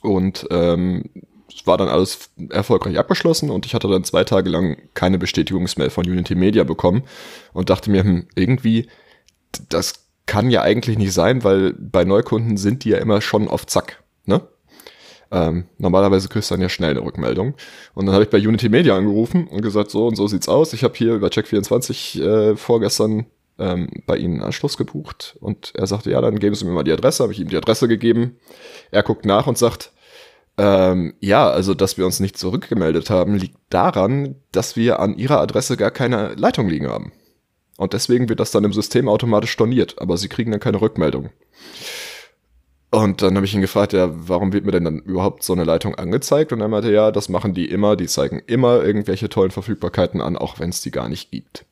Und ähm, es war dann alles erfolgreich abgeschlossen und ich hatte dann zwei Tage lang keine Bestätigungsmail von Unity Media bekommen und dachte mir, hm, irgendwie, das kann ja eigentlich nicht sein, weil bei Neukunden sind die ja immer schon auf Zack. Ne? Ähm, normalerweise kriegst du dann ja schnell eine Rückmeldung. Und dann habe ich bei Unity Media angerufen und gesagt, so und so sieht's aus. Ich habe hier über Check24 äh, vorgestern ähm, bei Ihnen Anschluss gebucht. Und er sagte, ja, dann geben Sie mir mal die Adresse. Habe ich ihm die Adresse gegeben. Er guckt nach und sagt, ähm, ja, also dass wir uns nicht zurückgemeldet haben, liegt daran, dass wir an Ihrer Adresse gar keine Leitung liegen haben. Und deswegen wird das dann im System automatisch storniert, aber Sie kriegen dann keine Rückmeldung. Und dann habe ich ihn gefragt, ja, warum wird mir denn dann überhaupt so eine Leitung angezeigt? Und er meinte, ja, das machen die immer, die zeigen immer irgendwelche tollen Verfügbarkeiten an, auch wenn es die gar nicht gibt.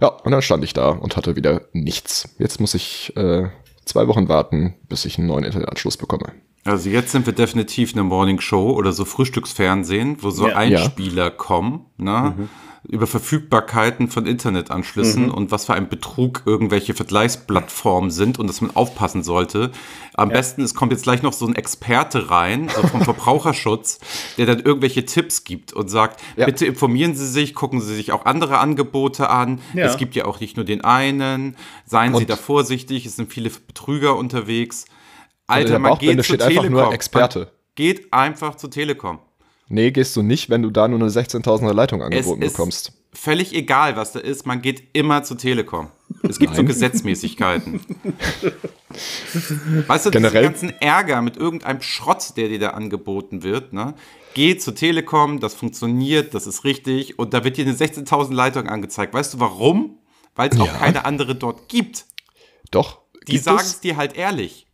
Ja, und dann stand ich da und hatte wieder nichts. Jetzt muss ich äh, zwei Wochen warten, bis ich einen neuen Internetanschluss bekomme. Also jetzt sind wir definitiv eine Morning Show oder so Frühstücksfernsehen, wo so Ja. Einspieler kommen, ne? Über Verfügbarkeiten von Internetanschlüssen und was für ein Betrug irgendwelche Vergleichsplattformen sind und dass man aufpassen sollte. Am besten, es kommt jetzt gleich noch so ein Experte rein, so vom Verbraucherschutz, der dann irgendwelche Tipps gibt und sagt, Ja. bitte informieren Sie sich, gucken Sie sich auch andere Angebote an. Ja. Es gibt ja auch nicht nur den einen. Seien Sie Und- da vorsichtig, es sind viele Betrüger unterwegs. Alter, man geht zu Telekom. nur Experte. Man geht einfach zu Telekom. Nee, gehst du nicht, wenn du da nur eine 16.000er Leitung Es angeboten ist bekommst. völlig egal, was da ist. Man geht immer zu Telekom. Es gibt so Nein. Gesetzmäßigkeiten. weißt du, Generell- diesen ganzen Ärger mit irgendeinem Schrott, der dir da angeboten wird, ne? Geh zu Telekom, das funktioniert, das ist richtig und da wird dir eine 16.000 Leitung angezeigt. Weißt du warum? Weil es auch Ja. keine andere dort gibt. Doch. Die sagen es? es dir halt ehrlich.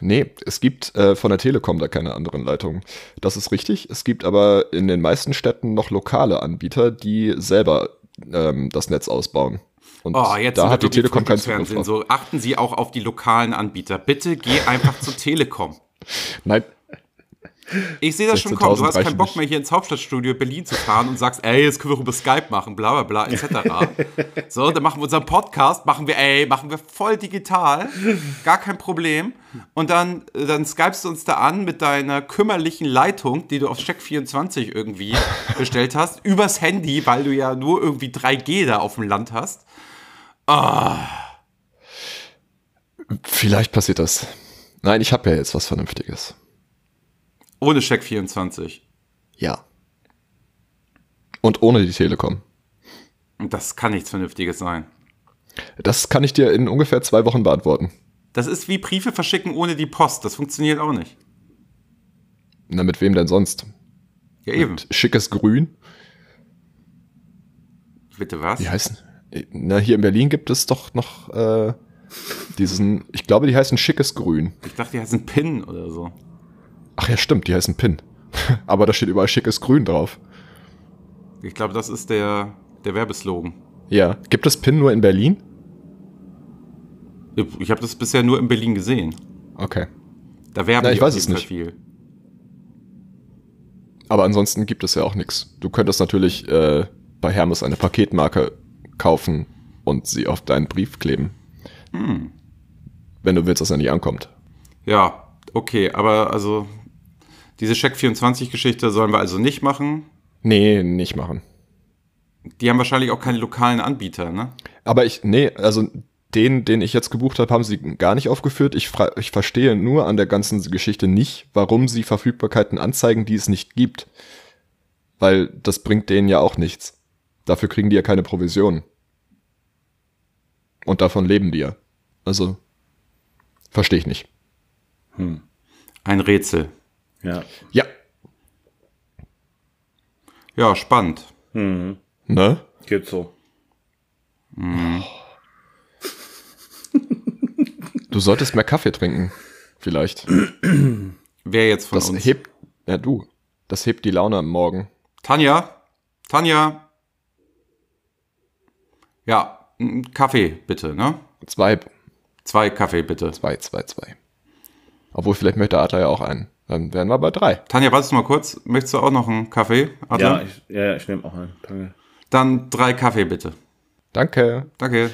Nee, es gibt äh, von der Telekom da keine anderen Leitungen. Das ist richtig. Es gibt aber in den meisten Städten noch lokale Anbieter, die selber ähm, das Netz ausbauen. Und Oh, jetzt da hat die Telekom keinen wirklich Zugriff. So achten Sie auch auf die lokalen Anbieter. Bitte geh einfach zu Telekom. Nein, Ich sehe das schon kommen. Du 16.000 hast keinen Bock mehr hier ins Hauptstadtstudio Berlin zu fahren und sagst, ey, jetzt können wir über Skype machen, bla bla bla, etc. so, dann machen wir unseren Podcast, machen wir, ey, machen wir voll digital, gar kein Problem. Und dann, dann skypest du uns da an mit deiner kümmerlichen Leitung, die du auf Check24 irgendwie bestellt hast, übers Handy, weil du ja nur irgendwie 3G da auf dem Land hast. vielleicht passiert das. Nein, ich habe ja jetzt was Vernünftiges. Ohne Check24. Ja. Und ohne die Telekom. Das kann nichts Vernünftiges sein. Das kann ich dir in ungefähr zwei Wochen beantworten. Das ist wie Briefe verschicken ohne die Post. Das funktioniert auch nicht. Na, mit wem denn sonst? Ja, eben. Mit schickes Grün? Bitte was? Wie heißen? Na, hier in Berlin gibt es doch noch äh, diesen, ich glaube, die heißen schickes Grün. Ich dachte, die heißen Pin oder so. Ach ja, stimmt, die heißen Pin. Aber da steht überall schickes Grün drauf. Ich glaube, das ist der, der Werbeslogan. Ja. Gibt es Pin nur in Berlin? Ich habe das bisher nur in Berlin gesehen. Okay. Da werben Na, ich weiß es nicht. viel. Aber ansonsten gibt es ja auch nichts. Du könntest natürlich äh, bei Hermes eine Paketmarke kaufen und sie auf deinen Brief kleben. Wenn du willst, dass er nicht ankommt. Ja, okay, aber also diese Check24-Geschichte sollen wir also nicht machen. Nee, nicht machen. Die haben wahrscheinlich auch keine lokalen Anbieter, ne? Aber ich, nee, also den, den ich jetzt gebucht habe, haben sie gar nicht aufgeführt. Ich, ich verstehe nur an der ganzen Geschichte nicht, warum sie Verfügbarkeiten anzeigen, die es nicht gibt. Weil das bringt denen ja auch nichts. Dafür kriegen die ja keine Provision. Und davon leben die ja. Also, verstehe ich nicht. Ein Rätsel. Ja. Ja. Ja, spannend. Ne? Geht so. Du solltest mehr Kaffee trinken. Vielleicht. Wer jetzt von Das uns? hebt, ja du, das hebt die Laune am Morgen. Tanja? Tanja? Ja, Kaffee bitte, ne? Zwei, Zwei Kaffee bitte. zwei, zwei, zwei. Obwohl, vielleicht möchte Adler ja auch einen. Dann wären wir bei drei. Tanja, wartest du mal kurz. Möchtest du auch noch einen Kaffee? Adler? Ja, ich, ja, ich nehme auch einen. Danke. Dann drei Kaffee bitte. Danke. Danke.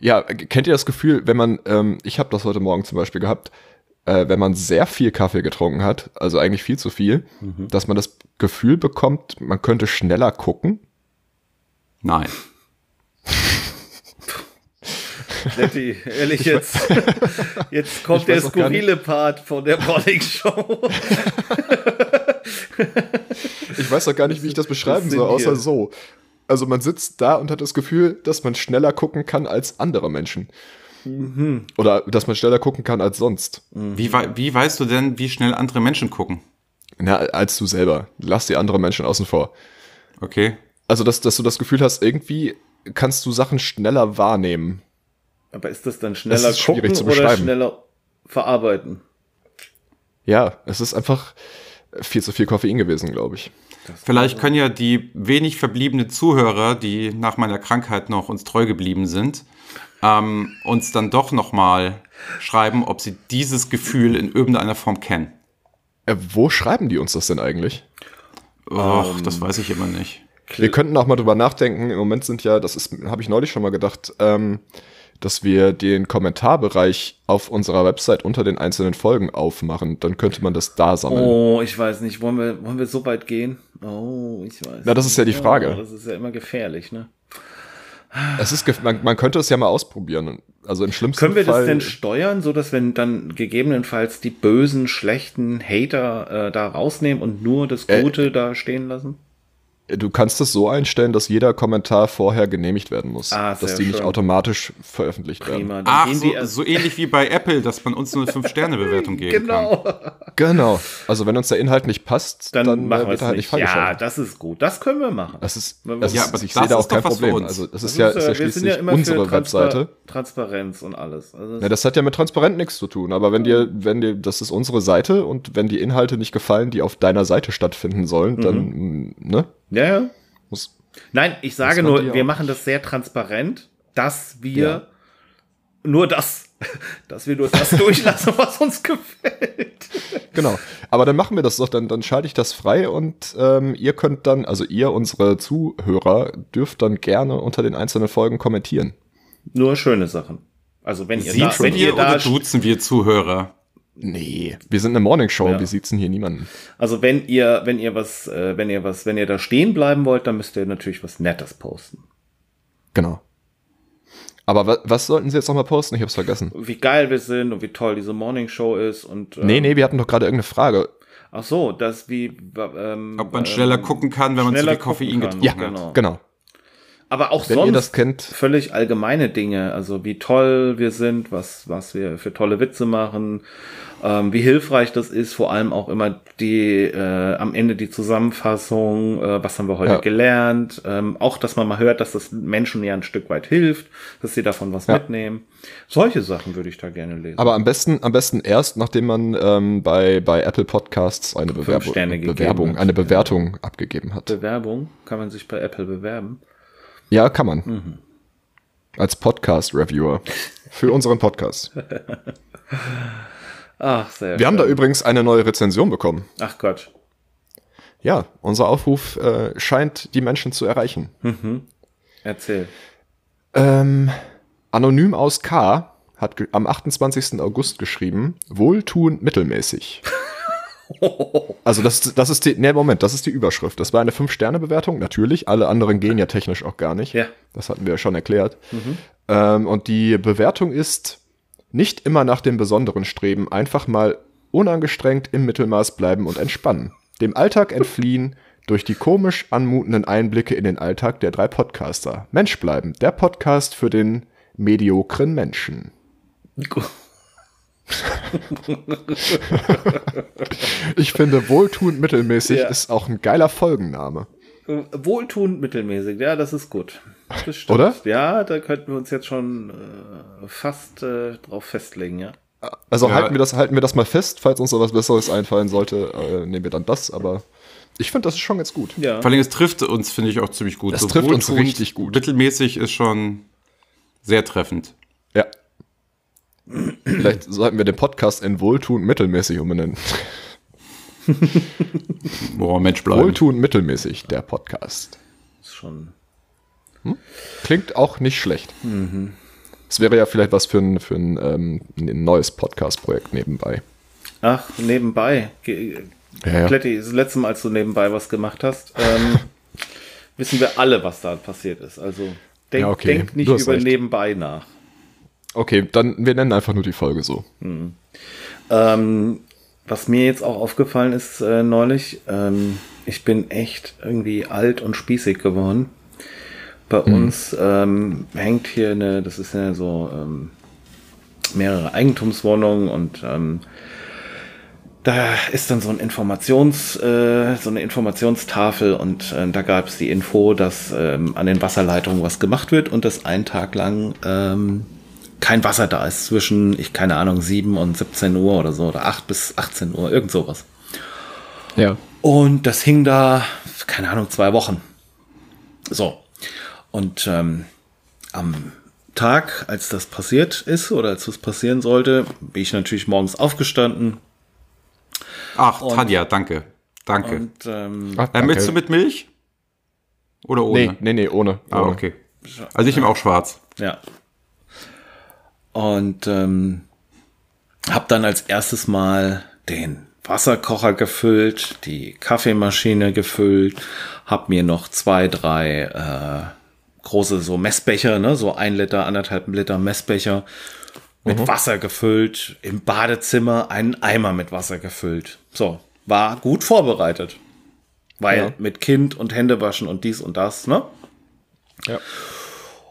Ja, kennt ihr das Gefühl, wenn man, ähm, ich habe das heute Morgen zum Beispiel gehabt, äh, wenn man sehr viel Kaffee getrunken hat, also eigentlich viel zu viel, dass man das Gefühl bekommt, man könnte schneller gucken? Nein. Letty, ehrlich jetzt. Jetzt kommt Ich der skurrile Part von der Morning Show. Ich weiß auch gar nicht, wie ich das beschreiben soll, außer so. Also man sitzt da und hat das Gefühl, dass man schneller gucken kann als andere Menschen. Oder dass man schneller gucken kann als sonst. Wie, wei- wie weißt du denn, wie schnell andere Menschen gucken? Na, als du selber. Lass die anderen Menschen außen vor. Okay. Also, dass, dass du das Gefühl hast, irgendwie kannst du Sachen schneller wahrnehmen. Aber ist das dann schneller schwierig gucken zu oder schneller verarbeiten? Ja, es ist einfach. viel zu viel Koffein gewesen, glaube ich. Vielleicht können ja die wenig verbliebenen Zuhörer, die nach meiner Krankheit noch uns treu geblieben sind, ähm, uns dann doch noch mal schreiben, ob sie dieses Gefühl in irgendeiner Form kennen. Äh, wo schreiben die uns das denn eigentlich? Och, das weiß ich immer nicht. Wir könnten auch mal drüber nachdenken. Im Moment sind ja, das ist, habe ich neulich schon mal gedacht, ähm, dass wir den Kommentarbereich auf unserer Website unter den einzelnen Folgen aufmachen. Dann könnte man das da sammeln. Oh, ich weiß nicht. Wollen wir, wollen wir so weit gehen? Oh, ich weiß. Na, das ist ja die nicht. Frage. Oh, das ist ja immer gefährlich, ne? Es ist, man, man könnte es ja mal ausprobieren. Also im schlimmsten Können wir Fall. das denn steuern, so dass wir dann gegebenenfalls die bösen, schlechten Hater äh, da rausnehmen und nur das Äh, Gute da stehen lassen? Du kannst es so einstellen, dass jeder Kommentar vorher genehmigt werden muss. Ah, dass die nicht schön. automatisch veröffentlicht Prima. werden. Ach, so, so ähnlich wie bei Apple, dass man uns nur eine 5-Sterne-Bewertung geben kann. Genau. Genau. Also wenn uns der Inhalt nicht passt, Dann, dann, machen äh, wir wird es er halt nicht. nicht Ja, das ist gut. Das können wir machen. Das ist, Ja, das aber ist ich das sehe da auch kein Problem. Also das Das ist ja, ist, äh, ja wir sind ja schließlich immer für unsere Transpa- Webseite. Transparenz und alles. Also Ja, das hat ja mit Transparent nichts zu tun. Aber wenn dir, wenn dir, das ist unsere Seite und wenn die Inhalte nicht gefallen, die auf deiner Seite stattfinden sollen, dann, Mhm. ne, ja, ja. muss, Nein, ich sage nur, wir auch- machen das sehr transparent, dass wir Ja. nur das, dass wir nur das durchlassen, was uns gefällt. genau. Aber dann machen wir das doch, dann, dann schalte ich das frei und ähm, ihr könnt dann, also ihr, unsere Zuhörer, dürft dann gerne unter den einzelnen Folgen kommentieren. Nur schöne Sachen. Also wenn ihr da, Siezen wenn ihr da, duzen wir Zuhörer? Nee, wir sind eine Morningshow, Ja. wir sitzen hier niemanden. also wenn ihr, wenn ihr was, äh, wenn ihr was, wenn ihr da stehen bleiben wollt, dann müsst ihr natürlich was Nettes posten. Genau. Aber wa was sollten sie jetzt nochmal posten? Ich hab's vergessen. Wie geil wir sind und wie toll diese Morning Show ist und ähm, Nee, nee, wir hatten doch gerade irgendeine Frage. Ach so, das wie ähm, Ob man ähm, schneller gucken kann, wenn man zu viel Koffein getrunken Ja, hat. genau. Genau. Aber auch Wenn sonst völlig allgemeine Dinge, also wie toll wir sind, was, was wir für tolle Witze machen, ähm, wie hilfreich das ist, vor allem auch immer die äh, am Ende die Zusammenfassung, äh, was haben wir heute Ja. gelernt, ähm, auch dass man mal hört, dass das Menschen ja ein Stück weit hilft, dass sie davon was Ja. mitnehmen. Solche Sachen würde ich da gerne lesen. aber am besten, am besten erst, nachdem man ähm, bei, bei Apple Podcasts eine gegeben Bewerbung eine Bewertung abgegeben hat. Bewerbung kann man sich bei Apple bewerben. Ja, kann man. Mhm. Als Podcast-Reviewer. Für unseren Podcast. Ach, sehr Wir haben da schön. übrigens eine neue Rezension bekommen. Ach Gott. Ja, unser Aufruf äh, scheint die Menschen zu erreichen. Erzähl. Ähm, Anonym aus K hat am 28. August geschrieben, wohltuend mittelmäßig. Also das, ist- das ist die, nee, Moment, das ist die Überschrift. Das war eine 5-Sterne-Bewertung, natürlich. Alle anderen gehen ja technisch auch gar nicht. Ja. Das hatten wir ja schon erklärt. Ähm, und die Bewertung ist nicht immer nach dem Besonderen streben, einfach mal unangestrengt im Mittelmaß bleiben und entspannen. Dem Alltag entfliehen, durch die komisch anmutenden Einblicke in den Alltag der drei Podcaster. Mensch bleiben, der Podcast für den mediokren Menschen. Ich finde, wohltuend mittelmäßig Ja. ist auch ein geiler Folgenname. Wohltuend mittelmäßig, ja, das ist gut. Das stimmt. Oder? Ja, da könnten wir uns jetzt schon äh, fast äh, drauf festlegen, ja. Also Ja. halten, wir das, halten wir das mal fest, falls uns noch was Besseres einfallen sollte, äh, nehmen wir dann das, aber ich finde, das ist schon ganz gut. Ja. Vor allem, es trifft uns, finde ich, auch ziemlich gut. Das trifft uns richtig gut. Mittelmäßig ist schon sehr treffend. Vielleicht sollten wir den Podcast in Wohltuend mittelmäßig umbenennen. Boah, Mensch bleiben. Wohltuend mittelmäßig, der Podcast. Ist schon. Klingt auch nicht schlecht. Mhm. Es wäre ja vielleicht was für ein, für ein, ähm, ein neues Podcast-Projekt nebenbei. Ach, nebenbei. Ge Ja, ja. Kletti, das letzte Mal, als du nebenbei was gemacht hast, ähm, wissen wir alle, was da passiert ist. Also denk, Ja, okay. denk nicht über recht. nebenbei nach. Okay, dann wir nennen einfach nur die Folge so. Ähm, was mir jetzt auch aufgefallen ist äh, neulich, ähm, ich bin echt irgendwie alt und spießig geworden. Bei uns ähm, hängt hier eine, das ist ja so ähm, mehrere Eigentumswohnungen und ähm, da ist dann so ein Informations, äh, so eine Informationstafel und äh, da gab es die Info, dass ähm, an den Wasserleitungen was gemacht wird und dass ein Tag lang ähm, kein Wasser da ist zwischen, ich keine Ahnung, 7 und 17 Uhr oder so oder 8 bis 18 Uhr, irgend sowas. Ja. Und das hing da, keine Ahnung, zwei Wochen. So. Und ähm, am Tag, als das passiert ist oder als das passieren sollte, bin ich natürlich morgens aufgestanden. Ach, Tanja, danke. Danke. Und ähm, Ach, Äh, möchtest du mit Milch? Oder ohne? Nee, nee, nee, ohne. Ah, ohne. okay. Also ich nehme auch schwarz. Ja. Und ähm, habe dann als erstes mal den Wasserkocher gefüllt, die Kaffeemaschine gefüllt, habe mir noch zwei, drei äh, große so Messbecher, ne, so ein Liter, anderthalb Liter Messbecher mit Wasser gefüllt, im Badezimmer einen Eimer mit Wasser gefüllt. So, war gut vorbereitet. Weil Ja. mit Kind und Händewaschen und dies und das, ne? Ja.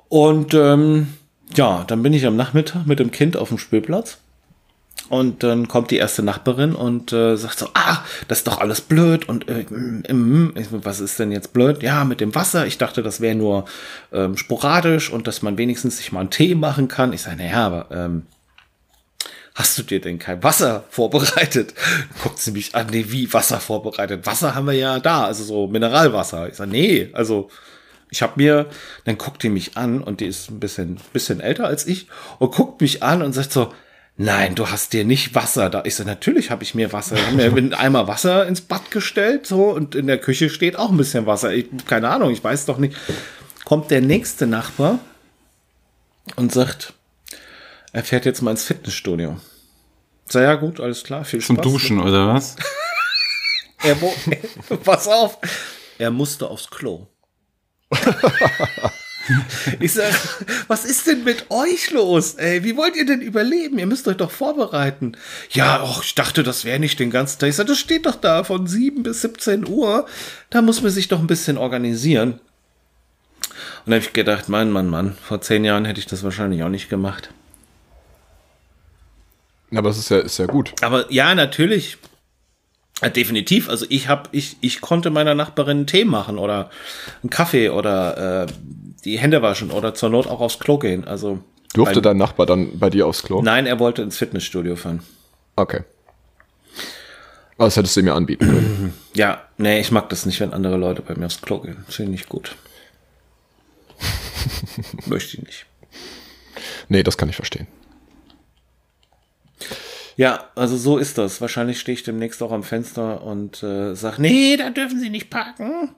Und ähm, ja, dann bin ich am Nachmittag mit dem Kind auf dem Spielplatz. Und dann kommt die erste Nachbarin und äh, sagt so, ah, das ist doch alles blöd. Und äh, mm, was ist denn jetzt blöd? Ja, mit dem Wasser. Ich dachte, das wäre nur ähm, sporadisch und dass man wenigstens sich mal einen Tee machen kann. Ich sage, naja, aber ähm, hast du dir denn kein Wasser vorbereitet? Guckt sie mich an, nee, wie Wasser vorbereitet? Wasser haben wir ja da, also so Mineralwasser. Ich sage, nee, also ich habe mir, dann guckt die mich an und die ist ein bisschen, bisschen älter als ich und guckt mich an und sagt so, nein, du hast dir nicht Wasser da. Ich so, natürlich habe ich mir Wasser. Ich habe mir einen Eimer Wasser ins Bad gestellt so und in der Küche steht auch ein bisschen Wasser. Ich, keine Ahnung, ich weiß doch nicht. Kommt der nächste Nachbar und sagt, er fährt jetzt mal ins Fitnessstudio. Sag ja gut, alles klar, viel Zum Spaß. Duschen oder was? Er, pass auf, er musste aufs Klo. Ich sag, was ist denn mit euch los? Ey, wie wollt ihr denn überleben? Ihr müsst euch doch vorbereiten. Ja, och, ich dachte, das wäre nicht den ganzen Tag. Ich sag, das steht doch da von 7 bis 17 Uhr. Da muss man sich doch ein bisschen organisieren. Und da habe ich gedacht, Mann, Mann, Mann, vor zehn Jahren hätte ich das wahrscheinlich auch nicht gemacht. Aber es ist ja, ist ja gut. Aber ja, natürlich. Definitiv. Also ich habe, ich, ich konnte meiner Nachbarin einen Tee machen oder einen Kaffee oder äh, die Hände waschen oder zur Not auch aufs Klo gehen. Also Durfte Ein- dein Nachbar dann bei dir aufs Klo? nein, er wollte ins Fitnessstudio fahren. Okay. Aber das hättest du mir anbieten können. Ja, nee, ich mag das nicht, wenn andere Leute bei mir aufs Klo gehen. Das finde ich nicht gut. Möchte ich nicht. nee, das kann ich verstehen. Ja, also so ist das. Wahrscheinlich stehe ich demnächst auch am Fenster und äh, sag, nee, da dürfen Sie nicht parken.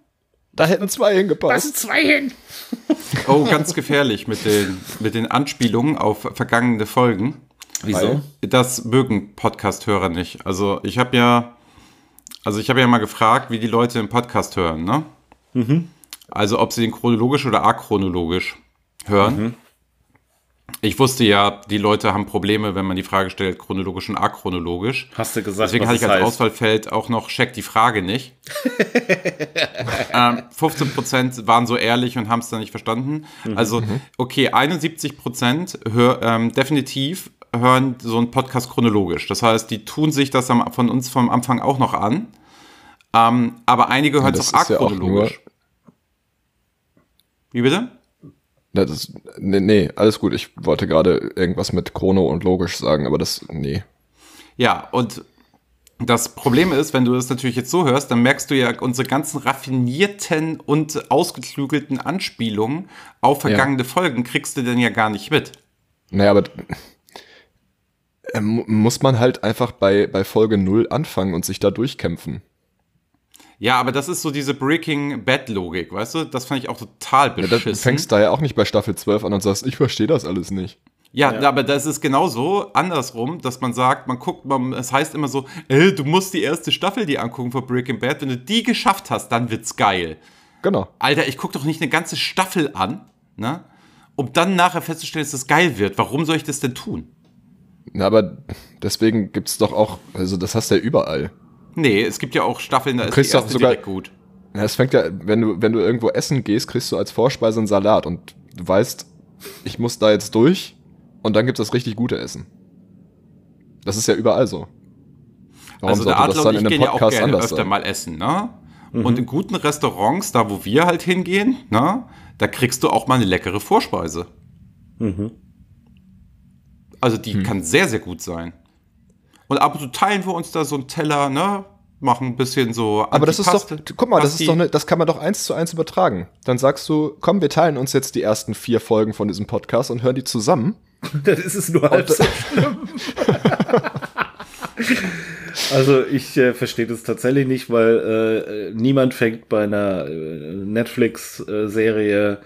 Da hätten zwei Da hingepasst. sind zwei hin. Oh, ganz gefährlich mit den, mit den Anspielungen auf vergangene Folgen. Wieso? Das mögen Podcast-Hörer nicht. Also ich habe ja, also ich habe ja mal gefragt, wie die Leute den Podcast hören, ne? Also ob sie den chronologisch oder achronologisch hören. Ich wusste ja, die Leute haben Probleme, wenn man die Frage stellt, chronologisch und achronologisch. Hast du gesagt, Deswegen hatte ich als heißt? Auswahlfeld auch noch check die Frage nicht. ähm, 15% waren so ehrlich und haben es dann nicht verstanden. Mhm. Also, okay, 71% hör, ähm, definitiv hören so einen Podcast chronologisch. Das heißt, die tun sich das am, von uns vom Anfang auch noch an. Ähm, aber einige hören es auch ist ja auch achronologisch. Wie bitte? Ja, das, nee, nee, alles gut. Ich wollte gerade irgendwas mit Chrono und logisch sagen, aber das, nee. Ja, und das Problem ist, wenn du das natürlich jetzt so hörst, dann merkst du ja unsere ganzen raffinierten und ausgeklügelten Anspielungen auf vergangene Folgen kriegst du denn ja gar nicht mit. Naja, aber äh, mu- muss man halt einfach bei, bei Folge 0 anfangen und sich da durchkämpfen. Ja, aber das ist so diese Breaking Bad Logik, weißt du? Das fand ich auch total Ja, beschissen. das, du fängst da ja auch nicht bei Staffel 12 an und sagst, ich verstehe das alles nicht. Ja, aber das ist genauso andersrum, dass man sagt, man guckt, man, es heißt immer so, äh, du musst die erste Staffel dir angucken von Breaking Bad. Wenn du die geschafft hast, dann wird's geil. Genau. Alter, ich guck doch nicht eine ganze Staffel an, ne? Um dann nachher festzustellen, dass es geil wird. Warum soll ich das denn tun? Na, aber deswegen gibt's doch auch, also das hast du ja überall. Nee, es gibt ja auch Staffeln, da ist die kriegst doch erste sogar- direkt gut. Ja, Es fängt ja, wenn du, wenn du irgendwo essen gehst, kriegst du als Vorspeise einen Salat und du weißt, ich muss da jetzt durch und dann gibt's das richtig gute Essen. Das ist ja überall so. Warum also der Adler und ich gehen ja auch gerne anders öfter sein? mal essen, ne? Und in guten Restaurants, da wo wir halt hingehen, ne? Da kriegst du auch mal eine leckere Vorspeise. Also Hm. die kann sehr, sehr gut sein. Und ab und zu teilen wir uns da so einen Teller, ne? machen ein bisschen so. Aber das ist doch, guck mal, das ist doch eine, das kann man doch eins zu eins übertragen. Dann sagst du, komm, wir teilen uns jetzt die ersten vier Folgen von diesem Podcast und hören die zusammen. Dann ist es nur halb so schlimm. also ich äh, verstehe das tatsächlich nicht, weil äh, niemand fängt bei einer äh, Netflix-Serie äh,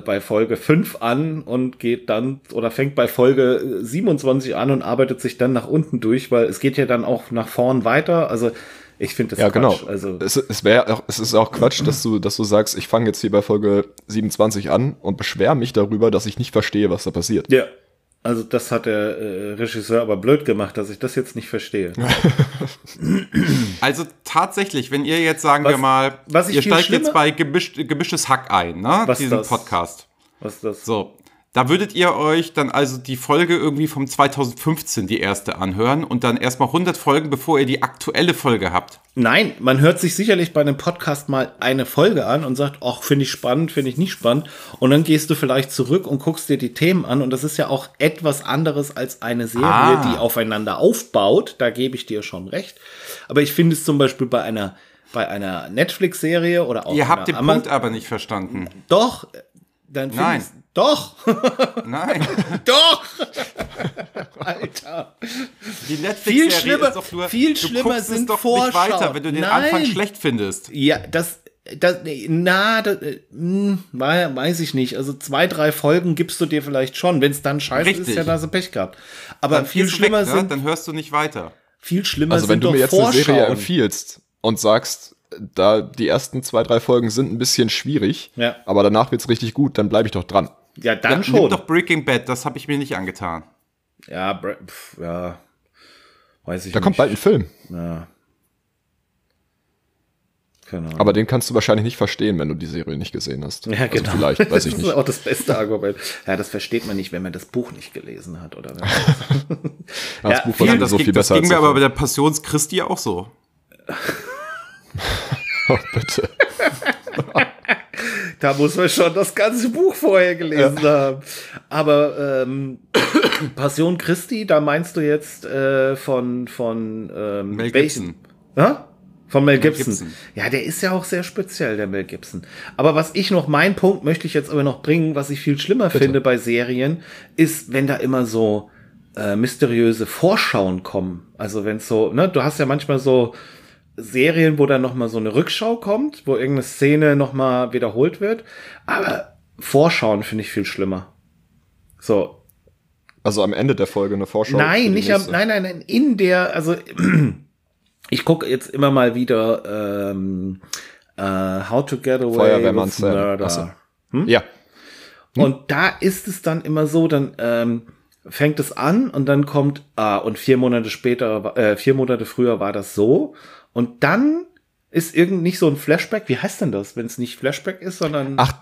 bei Folge 5 an und geht dann oder fängt bei Folge äh, 27 an und arbeitet sich dann nach unten durch, weil es geht ja dann auch nach vorn weiter. Also ich finde das Ja, Quatsch. genau. Also es, es, wär, auch- es ist auch Quatsch, dass du, dass du sagst, ich fange jetzt hier bei Folge 27 an und beschwer mich darüber, dass ich nicht verstehe, was da passiert. ja. Also das hat der äh, Regisseur aber blöd gemacht, dass ich das jetzt nicht verstehe. Also tatsächlich, wenn ihr jetzt sagen Was- wir mal, ihr steigt jetzt bei gemischt, gemischtes Hack ein, ne? Was Diesen das? Podcast. Was ist das? So. Da würdet ihr euch dann also die Folge irgendwie vom 2015, die erste, anhören und dann erstmal 100 Folgen, bevor ihr die aktuelle Folge habt. Nein, man hört sich sicherlich bei einem Podcast mal eine Folge an und sagt, ach, finde ich spannend, finde ich nicht spannend. Und dann gehst du vielleicht zurück und guckst dir die Themen an. Und das ist ja auch etwas anderes als eine Serie, Ah. die aufeinander aufbaut. Da gebe ich dir schon recht. Aber ich finde es zum Beispiel bei einer, bei einer Netflix-Serie oder auch Ihr habt den einer Ama- Punkt aber nicht verstanden. Doch, dann finde Nein. Doch, Nein. doch. Alter. Die Viel Netflix-Serie schlimmer- ist doch nur, viel du schlimmer es sind doch Vorschau. nicht weiter, wenn du den Nein. Anfang schlecht findest. Ja, das, das, na, das, äh, hm, wei- weiß ich nicht. Also zwei, drei Folgen gibst du dir vielleicht schon. Wenn es dann scheiße ist, Richtig. ja, da hast du Pech gehabt. Aber Dann viel schlimmer weg, ne? sind, Dann hörst du nicht weiter. viel schlimmer Also sind wenn du doch mir jetzt eine Serie Vorschauen. empfiehlst und sagst, da die ersten zwei, drei Folgen sind ein bisschen schwierig, Ja. aber danach wird's richtig gut, dann bleibe ich doch dran. Ja, dann Ja, Nimm schon. doch Breaking Bad, das habe ich mir nicht angetan. Ja, Bra- pf, ja, weiß ich Da nicht. kommt bald ein Film, Ja. Keine Ahnung. aber den kannst du wahrscheinlich nicht verstehen, wenn du die Serie nicht gesehen hast. ja, genau. Also vielleicht, weiß ich Das nicht. ist auch das beste Argument. Ja, das versteht man nicht, wenn man das Buch nicht gelesen hat, oder? Das Ja, Buch viel- war das so ging, viel das besser ging als mir aber bei der Passions Christi auch so. Oh, bitte. Da muss man schon das ganze Buch vorher gelesen haben. Aber ähm, Passion Christi, da meinst du jetzt äh, von von ähm, Mel Gibson. Ja? Von Mel Gibson. Gibson. Ja, der ist ja auch sehr speziell, der Mel Gibson. Aber was ich noch, mein Punkt möchte ich jetzt aber noch bringen, was ich viel schlimmer finde bei Serien, ist, wenn da immer so äh, mysteriöse Vorschauen kommen. Also wenn so, ne, du hast ja manchmal so Serien, wo dann noch mal so eine Rückschau kommt, wo irgendeine Szene noch mal wiederholt wird. Aber Vorschauen finde ich viel schlimmer. So, Also am Ende der Folge eine Vorschau. Nein, nicht am, nein, nein, nein, in der, also ich gucke jetzt immer mal wieder ähm, äh, How to Get Away Feuerwehrmann with. Murder. So. Ja, Und da ist es dann immer so, dann ähm, fängt es an und dann kommt, ah, und vier Monate später, äh, vier Monate früher war das so. Und dann ist irgend nicht so ein Flashback. Wie heißt denn das, wenn es nicht Flashback ist, sondern ach,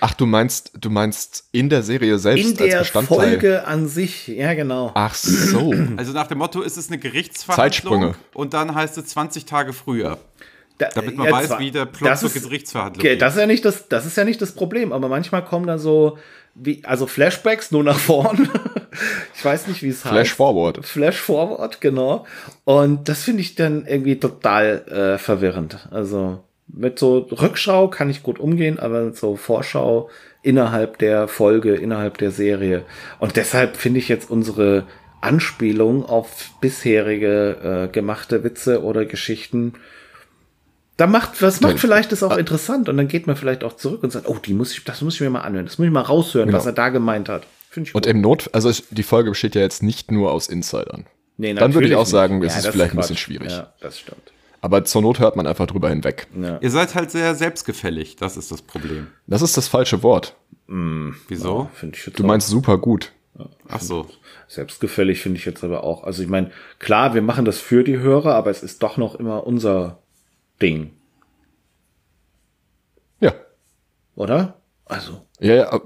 ach, du meinst, du meinst in der Serie selbst in der als Bestandteil. Folge an sich? Ja, genau. Ach so. Also nach dem Motto, ist es eine Gerichtsverhandlung Zeitsprünge. und dann heißt es 20 Tage früher. Da, Damit man ja, weiß, zwar- wie der Plot das zur ist- Gerichtsverhandlung Okay, geht. das ist ja nicht das, das ist ja nicht das Problem, aber manchmal kommen da so, wie, also Flashbacks nur nach vorn. ich weiß nicht, wie es heißt. Flash forward. Flash Forward, genau. Und das finde ich dann irgendwie total äh, verwirrend. Also mit so Rückschau kann ich gut umgehen, aber mit so Vorschau innerhalb der Folge, innerhalb der Serie. Und deshalb finde ich jetzt unsere Anspielung auf bisherige äh, gemachte Witze oder Geschichten da macht, was macht vielleicht das auch interessant und dann geht man vielleicht auch zurück und sagt, oh, die muss ich, das muss ich mir mal anhören, das muss ich mal raushören, Genau. was er da gemeint hat. Finde ich Und gut. im Not, also die Folge besteht ja jetzt nicht nur aus Insidern. Nee, dann würde ich auch sagen, nicht. es ist das vielleicht ein bisschen schwierig. Ja, das stimmt. Aber zur Not hört man einfach drüber hinweg. Ja. Ihr seid halt sehr selbstgefällig, das ist das Problem. Das ist das falsche Wort. Wieso? Finde ich jetzt Du meinst super gut. Ach so. Selbstgefällig finde ich jetzt aber auch. Also ich meine, klar, wir machen das für die Hörer, aber es ist doch noch immer unser Ding, Ja. oder? Also, Ja, ja,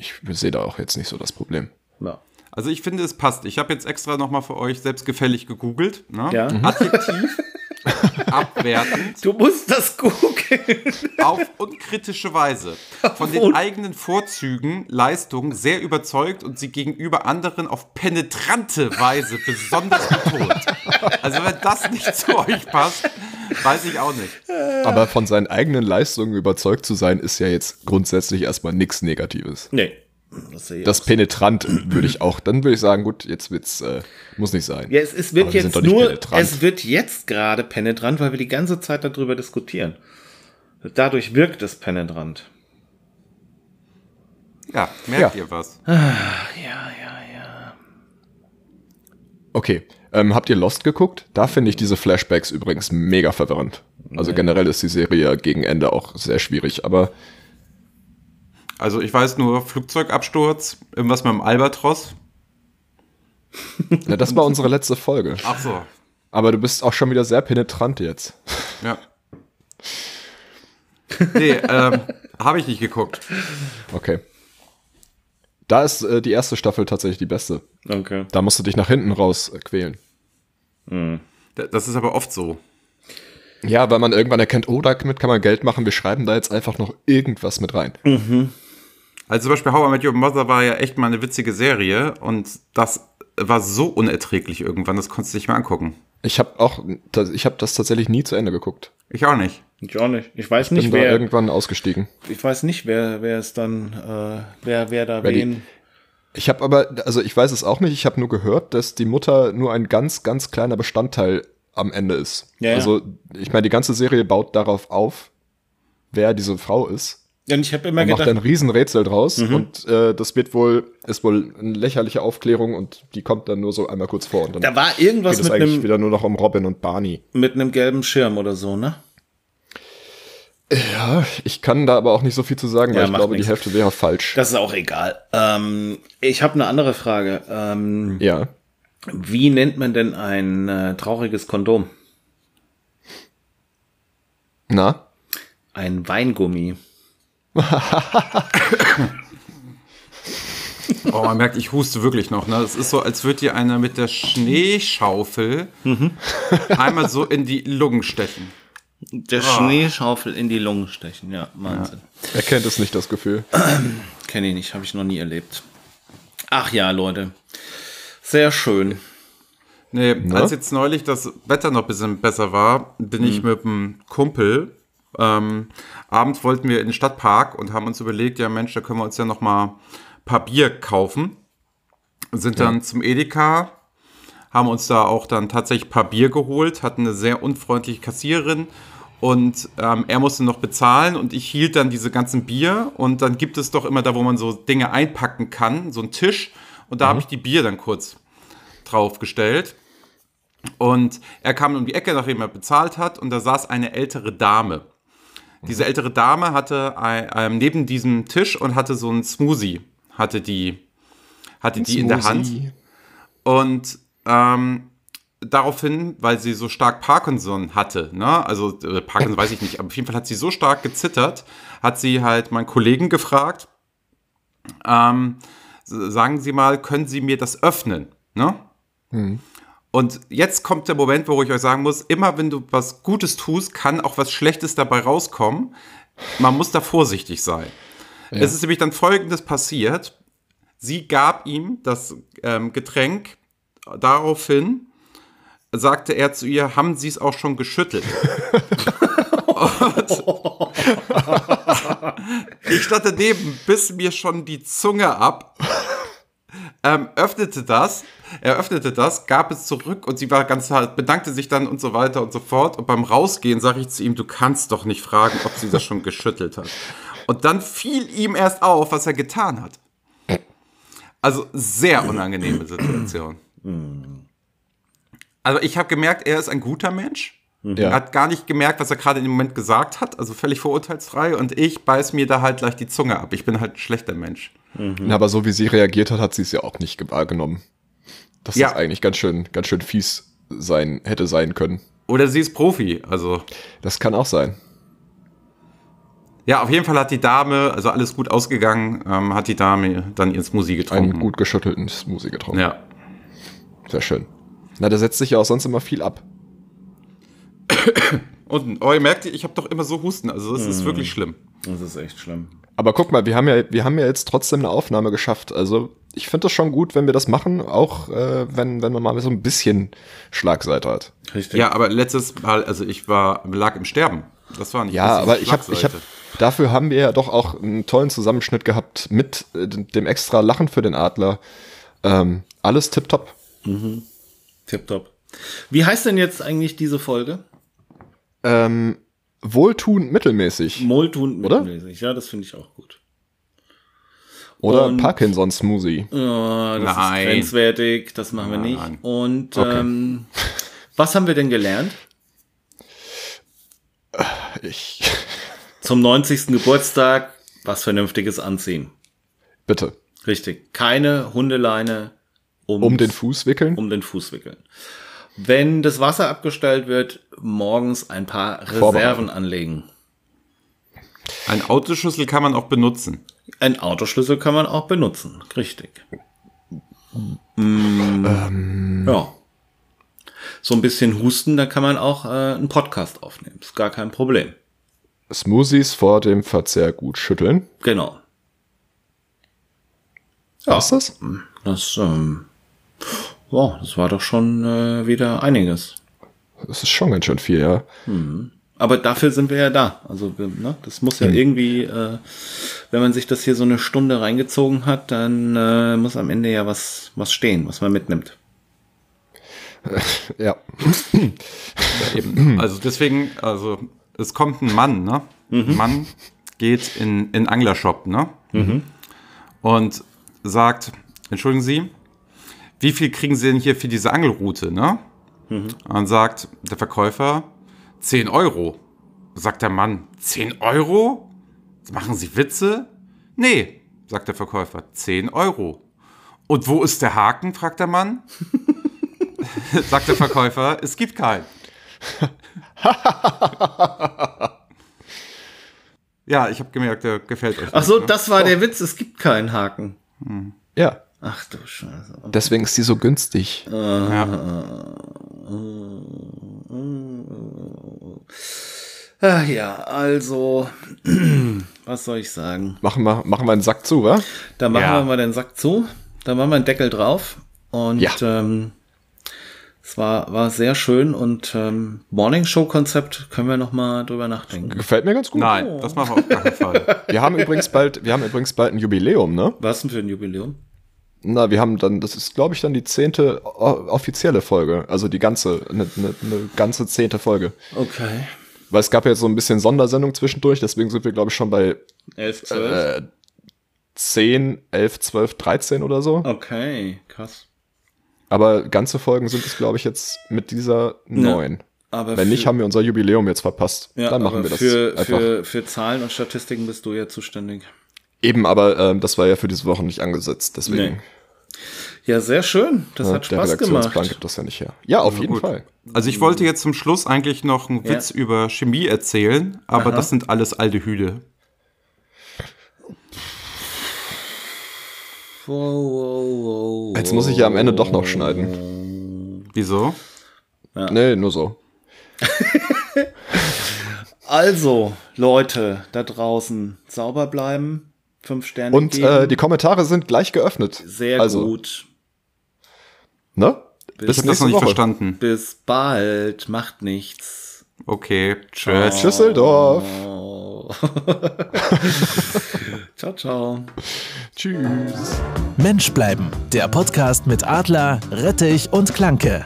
ich sehe da auch jetzt nicht so das Problem. ja. Also ich finde, es passt. Ich habe jetzt extra nochmal für euch selbstgefällig gegoogelt. Ne? Ja. Adjektiv, abwertend Du musst das googeln. auf unkritische Weise. Von den eigenen Vorzügen, Leistungen sehr überzeugt und sie gegenüber anderen auf penetrante Weise besonders betont. Also wenn das nicht zu euch passt, weiß ich auch nicht. Aber von seinen eigenen Leistungen überzeugt zu sein, ist ja jetzt grundsätzlich erstmal nichts Negatives. Nee. Das sehe ich Das penetrant würde ich auch, dann würde ich sagen, gut, jetzt wird's, äh, muss nicht sein. Ja, es, es wird Aber wir jetzt nicht nur, penetrant. es wird jetzt gerade penetrant, weil wir die ganze Zeit darüber diskutieren. Dadurch wirkt es penetrant. Ja, merkt Ja. ihr was? Ja, ja, ja. Okay, ähm, habt ihr Lost geguckt? Da finde ich diese Flashbacks übrigens mega verwirrend. Also generell ist die Serie gegen Ende auch sehr schwierig, aber Also ich weiß nur Flugzeugabsturz, irgendwas mit dem Albatros. ja, das war unsere letzte Folge. Ach so, Aber du bist auch schon wieder sehr penetrant jetzt. ja. Nee, ähm, habe ich nicht geguckt. Okay. Da ist äh, die erste Staffel tatsächlich die beste. Okay. Da musst du dich nach hinten raus äh, quälen. D- Das ist aber oft so. Ja, weil man irgendwann erkennt, oh, damit kann man Geld machen, wir schreiben da jetzt einfach noch irgendwas mit rein. Also zum Beispiel How I Met Your Mother war ja echt mal eine witzige Serie und das war so unerträglich irgendwann, das konntest du nicht mehr angucken. Ich habe auch, ich habe das tatsächlich nie zu Ende geguckt. Ich auch nicht. Ich auch nicht. Ich weiß Bin nicht, wer, irgendwann ausgestiegen. ich weiß nicht, wer, wer es dann, äh, wer, wer da Wer die- wen. Ich habe aber, also ich weiß es auch nicht, ich habe nur gehört, dass die Mutter nur ein ganz, ganz kleiner Bestandteil am Ende ist. Ja, ja. also ich meine, die ganze Serie baut darauf auf, wer diese Frau ist. Ja, und ich habe immer macht gedacht, ein Riesenrätsel draus Mhm. und äh, das wird wohl, ist wohl eine lächerliche Aufklärung und die kommt dann nur so einmal kurz vor und dann da war irgendwas geht es mit eigentlich einem, wieder nur noch um Robin und Barney. mit einem gelben Schirm oder so, ne? Ja, ich kann da aber auch nicht so viel zu sagen, Ja, weil ich macht glaube, nichts. die Hälfte wäre falsch. Das ist auch egal. Ähm, ich habe eine andere Frage. Ähm, ja. Wie nennt man denn ein äh, trauriges Kondom? Na? Ein Weingummi. Oh, man merkt, ich huste wirklich noch. Ne? Es ist so, als würde dir einer mit der Schneeschaufel einmal so in die Lungen stechen. Der Schneeschaufel in die Lungen stechen, ja, Wahnsinn. Er kennt es nicht, das Gefühl. Kenne ich nicht, habe ich noch nie erlebt. Ach ja, Leute. Sehr schön. Nee, als jetzt neulich das Wetter noch ein bisschen besser war, bin ich mit einem Kumpel. Ähm, abends wollten wir in den Stadtpark und haben uns überlegt, ja Mensch, da können wir uns ja noch mal ein paar Bier kaufen. Sind dann zum Edeka, haben uns da auch dann tatsächlich ein paar Bier geholt, hatten eine sehr unfreundliche Kassiererin und ähm, er musste noch bezahlen und ich hielt dann diese ganzen Bier und dann gibt es doch immer da, wo man so Dinge einpacken kann, so einen Tisch und da habe ich die Bier dann kurz draufgestellt. Und er kam um die Ecke, nachdem er bezahlt hat, und da saß eine ältere Dame. Diese ältere Dame hatte ein, ähm, neben diesem Tisch und hatte so einen Smoothie, hatte die, hatte die in der Hand. Smoothie. Und ähm, daraufhin, weil sie so stark Parkinson hatte, ne, also äh, Parkinson weiß ich nicht, aber auf jeden Fall hat sie so stark gezittert, hat sie halt meinen Kollegen gefragt, ähm, sagen Sie mal, können Sie mir das öffnen, ne? Und jetzt kommt der Moment, wo ich euch sagen muss, immer wenn du was Gutes tust, kann auch was Schlechtes dabei rauskommen. Man muss da vorsichtig sein. Es ist nämlich dann Folgendes passiert. Sie gab ihm das ähm, Getränk. Daraufhin sagte er zu ihr, haben Sie es auch schon geschüttelt? Ich stand daneben, biss mir schon die Zunge ab, ähm, öffnete das, er öffnete das, gab es zurück und sie war ganz hart, bedankte sich dann und so weiter und so fort. Und beim Rausgehen sage ich zu ihm, du kannst doch nicht fragen, ob sie das schon geschüttelt hat. Und dann fiel ihm erst auf, was er getan hat. Also sehr unangenehme Situation. Also ich habe gemerkt, er ist ein guter Mensch. Er Ja. hat gar nicht gemerkt, was er gerade in dem Moment gesagt hat, also völlig vorurteilsfrei. Und ich beiß mir da halt gleich die Zunge ab. Ich bin halt ein schlechter Mensch. Ja, aber so wie sie reagiert hat, hat sie es ja auch nicht wahrgenommen. Dass Ja. das eigentlich ganz schön, ganz schön fies sein, hätte sein können. Oder sie ist Profi. Also Das kann auch sein. ja, auf jeden Fall hat die Dame, also alles gut ausgegangen, ähm, hat die Dame dann ihren Smoothie getrunken. Einen gut geschüttelten Smoothie getrunken. Ja. Sehr schön. Na, da setzt sich ja auch sonst immer viel ab. Und, oh, ihr merkt, ich habe doch immer so Husten. Also es ist wirklich schlimm. Das ist echt schlimm. Aber guck mal, wir haben ja, wir haben ja jetzt trotzdem eine Aufnahme geschafft. Also ich finde das schon gut, wenn wir das machen, auch äh, wenn, wenn man mal so ein bisschen Schlagseite hat. Richtig. Ja, aber letztes Mal, also ich war, lag im Sterben. Das war nicht Ja, aber ich habe, ich hab, dafür haben wir ja doch auch einen tollen Zusammenschnitt gehabt mit äh, dem extra Lachen für den Adler. Ähm, alles tipptopp. Tipptopp. Wie heißt denn jetzt eigentlich diese Folge? Ähm, wohltuend mittelmäßig. Oder? mittelmäßig. Ja, das finde ich auch gut. Oder Und- Parkinson-Smoothie. Ja, das Nein. ist grenzwertig, das machen wir nicht. Und Okay. ähm, was haben wir denn gelernt? Ich, Zum 90. Geburtstag was Vernünftiges anziehen. bitte. Richtig. Keine Hundeleine ums- Um den Fuß wickeln? um den Fuß wickeln. Wenn das Wasser abgestellt wird, morgens ein paar. Reserven anlegen. Ein Autoschlüssel kann man auch benutzen. Ein Autoschlüssel kann man auch benutzen. Richtig. Mm, Ja. So ein bisschen husten, da kann man auch äh, einen Podcast aufnehmen. Ist gar kein Problem. Smoothies vor dem Verzehr gut schütteln. Genau. Ja, Was ist das? das, ähm, wow, das war doch schon äh, wieder einiges. Das ist schon ganz schön viel, ja. Aber dafür sind wir ja da. Also ne, das muss ja irgendwie, äh, wenn man sich das hier so eine Stunde reingezogen hat, dann äh, muss am Ende ja was, was stehen, was man mitnimmt. Ja. Eben. Also deswegen, also es kommt ein Mann, ne? Ein Mann geht in in Anglershop, ne? Und sagt, entschuldigen Sie, wie viel kriegen Sie denn hier für diese Angelroute, ne? Und sagt der Verkäufer, 10 Euro. Sagt der Mann, 10 Euro? Machen Sie Witze? Nee, sagt der Verkäufer, 10 Euro. Und wo ist der Haken? fragt der Mann. sagt der Verkäufer, es gibt keinen. ja, ich habe gemerkt, der gefällt euch. Ach so, nicht, ne? das war der Witz, es gibt keinen Haken. Ja. Ach du Scheiße. Deswegen ist die so günstig. Ach ja, also, was soll ich sagen? Machen wir, machen wir einen Sack zu, wa? Da machen Ja. wir mal den Sack zu, da machen wir einen Deckel drauf und Ja. ähm, es war, war sehr schön und ähm, Morning Show Konzept können wir noch mal drüber nachdenken. Gefällt mir ganz gut. Nein, das machen wir auf gar keinen Fall. Wir haben übrigens bald, wir haben übrigens bald ein Jubiläum, ne? Was denn für ein Jubiläum? Na, wir haben dann, das ist, glaube ich, dann die zehnte offizielle Folge. Also die ganze, eine ne, ne ganze zehnte Folge. Okay. Weil es gab ja jetzt so ein bisschen Sondersendung zwischendurch, deswegen sind wir, glaube ich, schon bei 11, 12. äh, 10, 11, 12, 13 oder so. Okay, krass. Aber ganze Folgen sind es, glaube ich, jetzt mit dieser neun. Aber Wenn für, nicht, haben wir unser Jubiläum jetzt verpasst. ja, dann machen wir das für, einfach. für, für Zahlen und Statistiken bist du ja zuständig. Eben, aber ähm, das war ja für diese Woche nicht angesetzt, deswegen. Nee. Ja, sehr schön. Das Ja, hat der Spaß Redaktionsplan gemacht. gibt das ja nicht her. Ja, auf jeden Gut. Fall. Also ich wollte jetzt zum Schluss eigentlich noch einen Ja. Witz über Chemie erzählen, aber das sind alles Aldehyde. Wow, wow, wow, Jetzt muss ich ja am Ende doch noch schneiden. Wieso? Nee, nur so. Also, Leute da draußen, sauber bleiben, fünf Sterne Und geben. äh, die Kommentare sind gleich geöffnet. sehr also, gut. Ne? Ich habe das noch nicht Woche. verstanden. Bis bald, macht nichts. Okay, tschüss. Schüsseldorf. Oh. ciao, ciao. Tschüss. Mensch bleiben, der Podcast mit Adler, Rettich und Klanke.